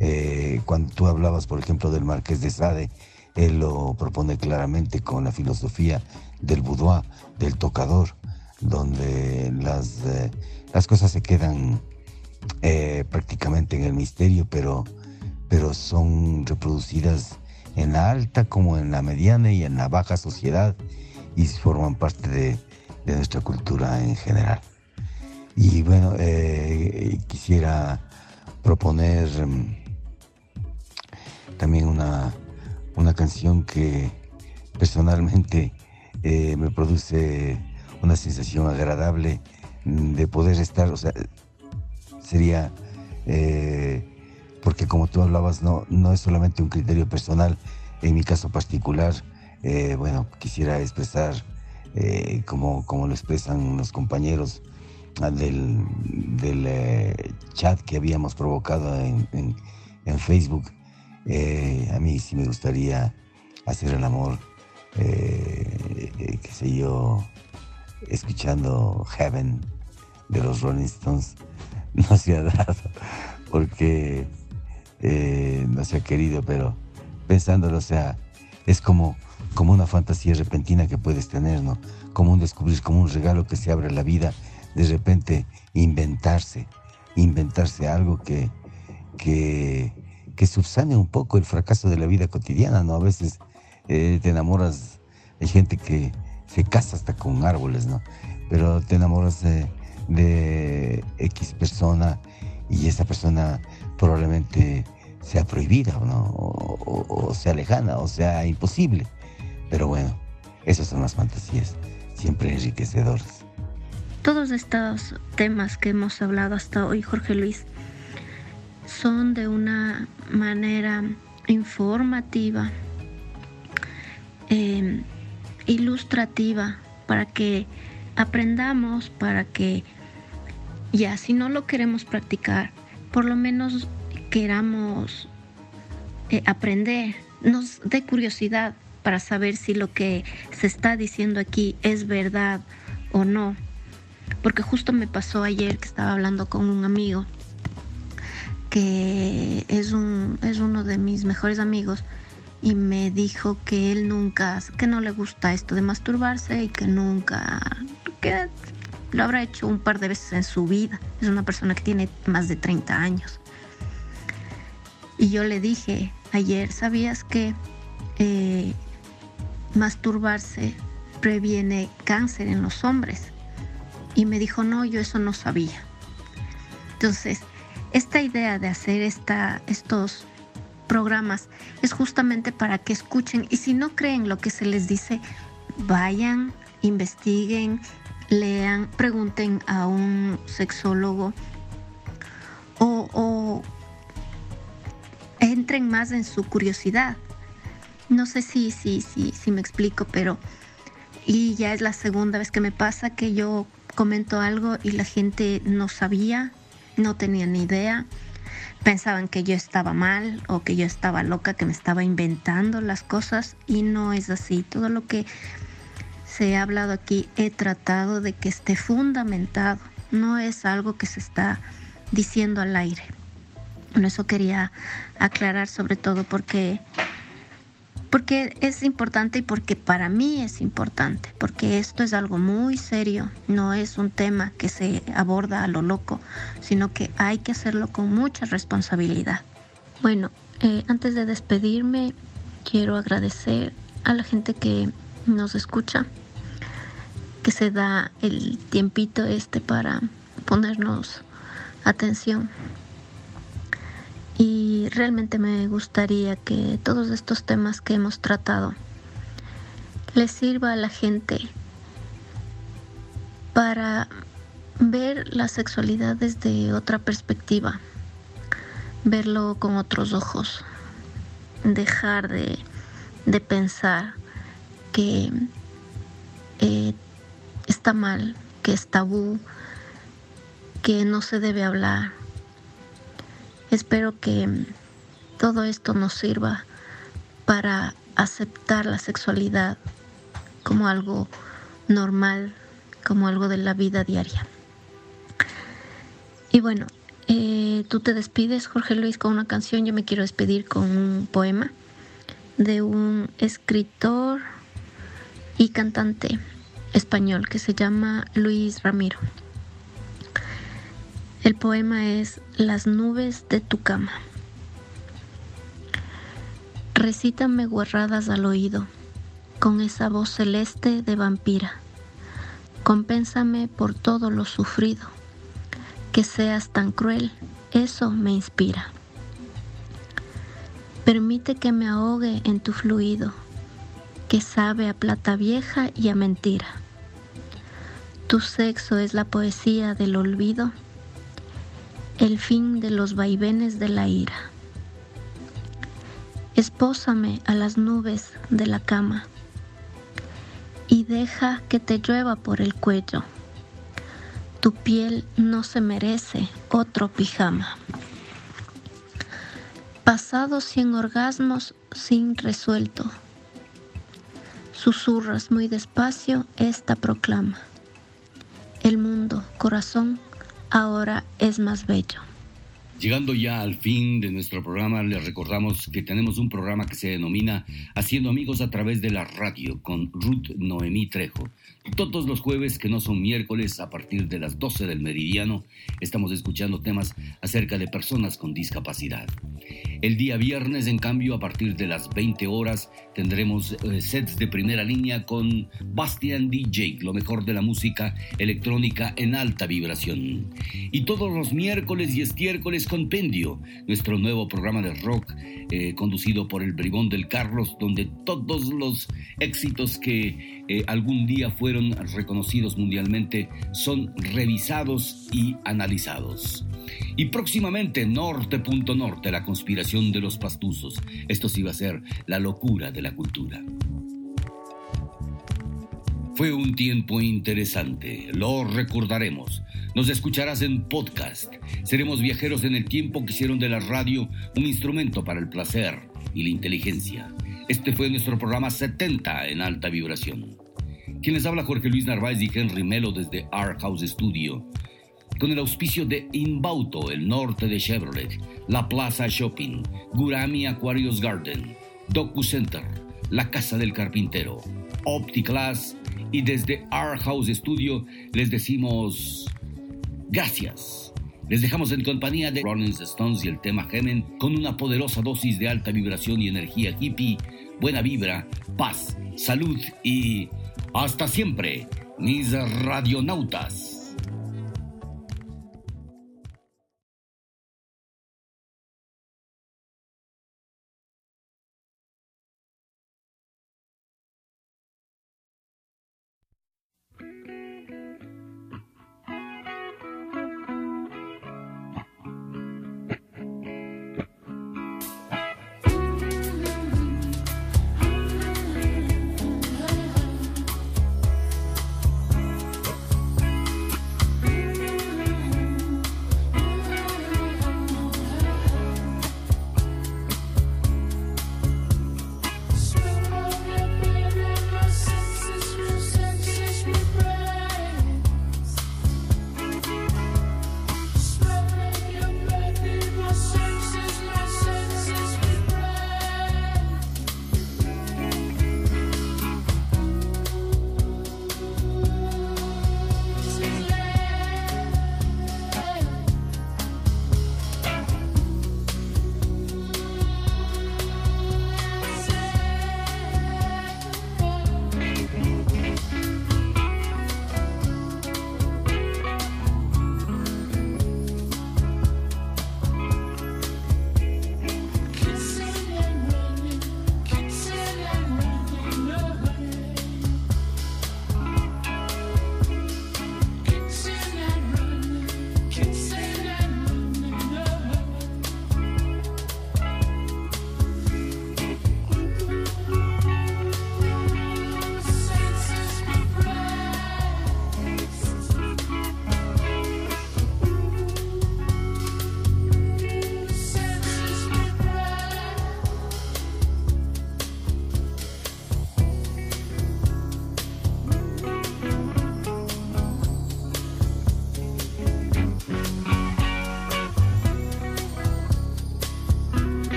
eh, cuando tú hablabas, por ejemplo, del Marqués de Sade, él lo propone claramente con la filosofía del boudoir, del tocador, donde las, eh, las cosas se quedan eh, prácticamente en el misterio, pero, pero son reproducidas en la alta como en la mediana y en la baja sociedad y forman parte de, de nuestra cultura en general. Y bueno, eh, quisiera proponer mm, también una, una canción que personalmente eh, me produce una sensación agradable de poder estar, o sea, sería, eh, porque como tú hablabas, no, no es solamente un criterio personal, en mi caso particular, eh, bueno, quisiera expresar, como, como lo expresan los compañeros ah, del, chat que habíamos provocado en- en Facebook, eh, a mí sí me gustaría hacer el amor, eh, eh, qué sé yo, escuchando Heaven de los Rolling Stones, no se ha dado, porque eh, no se ha querido, pero pensándolo, o sea, es como, como una fantasía repentina que puedes tener, ¿no? Como un descubrir, como un regalo que se abre la vida, de repente inventarse, inventarse algo que, que, que subsane un poco el fracaso de la vida cotidiana, ¿no? A veces eh, te enamoras, hay gente que se casa hasta con árboles, ¿no? Pero te enamoras de, de X persona y esa persona probablemente sea prohibida, ¿no? O, o- o sea lejana, o sea imposible. Pero bueno, esas son las fantasías, siempre enriquecedoras.
Todos estos temas que hemos hablado hasta hoy, Jorge Luis, son de una manera informativa, eh, ilustrativa, para que aprendamos, para que ya si no lo queremos practicar, por lo menos queramos eh, aprender, nos dé curiosidad para saber si lo que se está diciendo aquí es verdad o no. Porque justo me pasó ayer que estaba hablando con un amigo que es, un, es uno de mis mejores amigos y me dijo que él nunca, que no le gusta esto de masturbarse y que nunca, que lo habrá hecho un par de veces en su vida. Es una persona que tiene más de 30 años. Y yo le dije ayer, ¿sabías que eh, masturbarse previene cáncer en los hombres? Y me dijo, no, yo eso no sabía. Entonces, esta idea de hacer esta, estos programas es justamente para que escuchen y si no creen lo que se les dice, vayan, investiguen, lean, pregunten a un sexólogo o, entren más en su curiosidad. No sé si, si, si, si me explico, pero y ya es la segunda vez que me pasa que yo comento algo y la gente no sabía, no tenía ni idea, pensaban que yo estaba mal o que yo estaba loca, que me estaba inventando las cosas y no es así. Todo lo que se ha hablado aquí he tratado de que esté fundamentado, no es algo que se está diciendo al aire. Bueno, eso quería aclarar sobre todo porque porque es importante y porque para mí es importante, porque esto es algo muy serio, no es un tema que se aborda a lo loco, sino que hay que hacerlo con mucha responsabilidad. Bueno, eh, antes de despedirme, quiero agradecer a la gente que nos escucha, que se da el tiempito este para ponernos atención y realmente me gustaría que todos estos temas que hemos tratado les sirva a la gente para ver la sexualidad desde otra perspectiva, verlo con otros ojos, dejar de, de pensar que eh, está mal, que es tabú, que no se debe hablar Espero que todo esto nos sirva para aceptar la sexualidad como algo normal, como algo de la vida diaria. Y bueno, eh, tú te despides, Jorge Luis, con una canción. Yo me quiero despedir con un poema de un escritor y cantante español que se llama Luis Ramiro. El poema es Las nubes de tu cama. Recítame guarradas al oído, con esa voz celeste de vampira. Compénsame por todo lo sufrido. Que seas tan cruel, eso me inspira. Permite que me ahogue en tu fluido, que sabe a plata vieja y a mentira. Tu sexo es la poesía del olvido el fin de los vaivenes de la ira. Espósame a las nubes de la cama y deja que te llueva por el cuello. Tu piel no se merece otro pijama. Pasados cien orgasmos sin resuelto, susurras muy despacio esta proclama. El mundo, corazón, ahora es más bello.
Llegando ya al fin de nuestro programa, les recordamos que tenemos un programa que se denomina Haciendo Amigos a través de la radio con Ruth Noemí Trejo. Todos los jueves, que no son miércoles, a partir de las 12 del meridiano, estamos escuchando temas acerca de personas con discapacidad. El día viernes, en cambio, a partir de las 20 horas, tendremos eh, sets de primera línea con Bastian DJ, lo mejor de la música electrónica en alta vibración. Y todos los miércoles y estiércoles, Compendio, nuestro nuevo programa de rock eh, conducido por el Bribón del Carlos, donde todos los éxitos que eh, algún día fueron reconocidos mundialmente son revisados y analizados. Y próximamente Norte.norte, Norte, la conspiración de los pastuzos. Esto sí va a ser la locura de la cultura. Fue un tiempo interesante, lo recordaremos. Nos escucharás en podcast. Seremos viajeros en el tiempo que hicieron de la radio un instrumento para el placer y la inteligencia. Este fue nuestro programa 70 en alta vibración. Quien les habla Jorge Luis Narváez y Henry Melo desde Art House Studio. Con el auspicio de Inbauto, el norte de Chevrolet, La Plaza Shopping, Gurami Aquarius Garden, Docu Center, La Casa del Carpintero, OptiClass y desde Art House Studio les decimos gracias. Les dejamos en compañía de Rolling Stones y el tema Gemen con una poderosa dosis de alta vibración y energía hippie, buena vibra, paz, salud y hasta siempre, mis radionautas.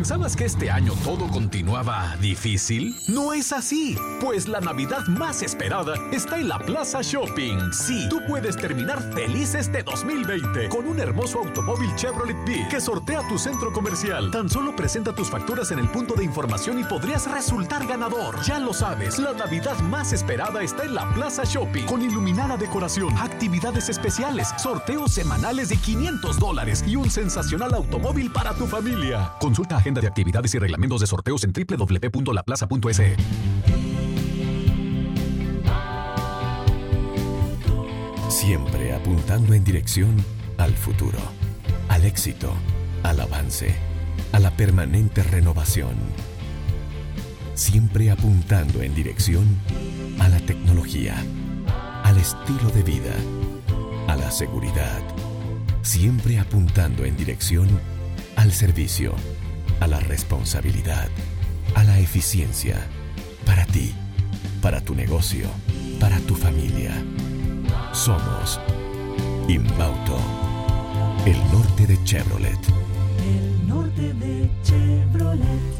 ¿Pensabas que este año todo continuaba difícil? No es así, pues la Navidad más esperada está en la Plaza Shopping. Sí, tú puedes terminar feliz este 2020 con un hermoso automóvil Chevrolet Beat que sortea tu centro comercial. Tan solo presenta tus facturas en el punto de información y podrías resultar ganador. Ya lo sabes, la Navidad más esperada está en la Plaza Shopping con iluminada decoración, actividades especiales, sorteos semanales de 500 dólares y un sensacional automóvil para tu familia. Consulta de actividades y reglamentos de sorteos en www.laplaza.es.
Siempre apuntando en dirección al futuro, al éxito, al avance, a la permanente renovación. Siempre apuntando en dirección a la tecnología, al estilo de vida, a la seguridad. Siempre apuntando en dirección al servicio, a la responsabilidad, a la eficiencia. Para ti, para tu negocio, para tu familia. Somos Inbauto, el norte de Chevrolet.
El norte de Chevrolet.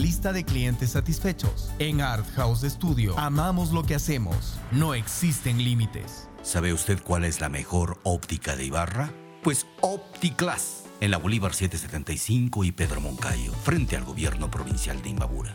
lista de clientes satisfechos. En Art House Studio amamos lo que hacemos. No existen límites.
¿Sabe usted cuál es la mejor óptica de Ibarra? Pues OptiClass, en la Bolívar 775 y Pedro Moncayo, frente al gobierno provincial de Imbabura.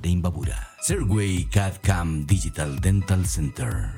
de Imbabura. Serway CAD-CAM Digital Dental Center.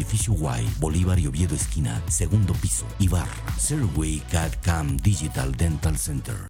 edificio Y, Bolívar y Oviedo esquina, segundo piso, Ibarra. Serway CAD CAM Digital Dental Center.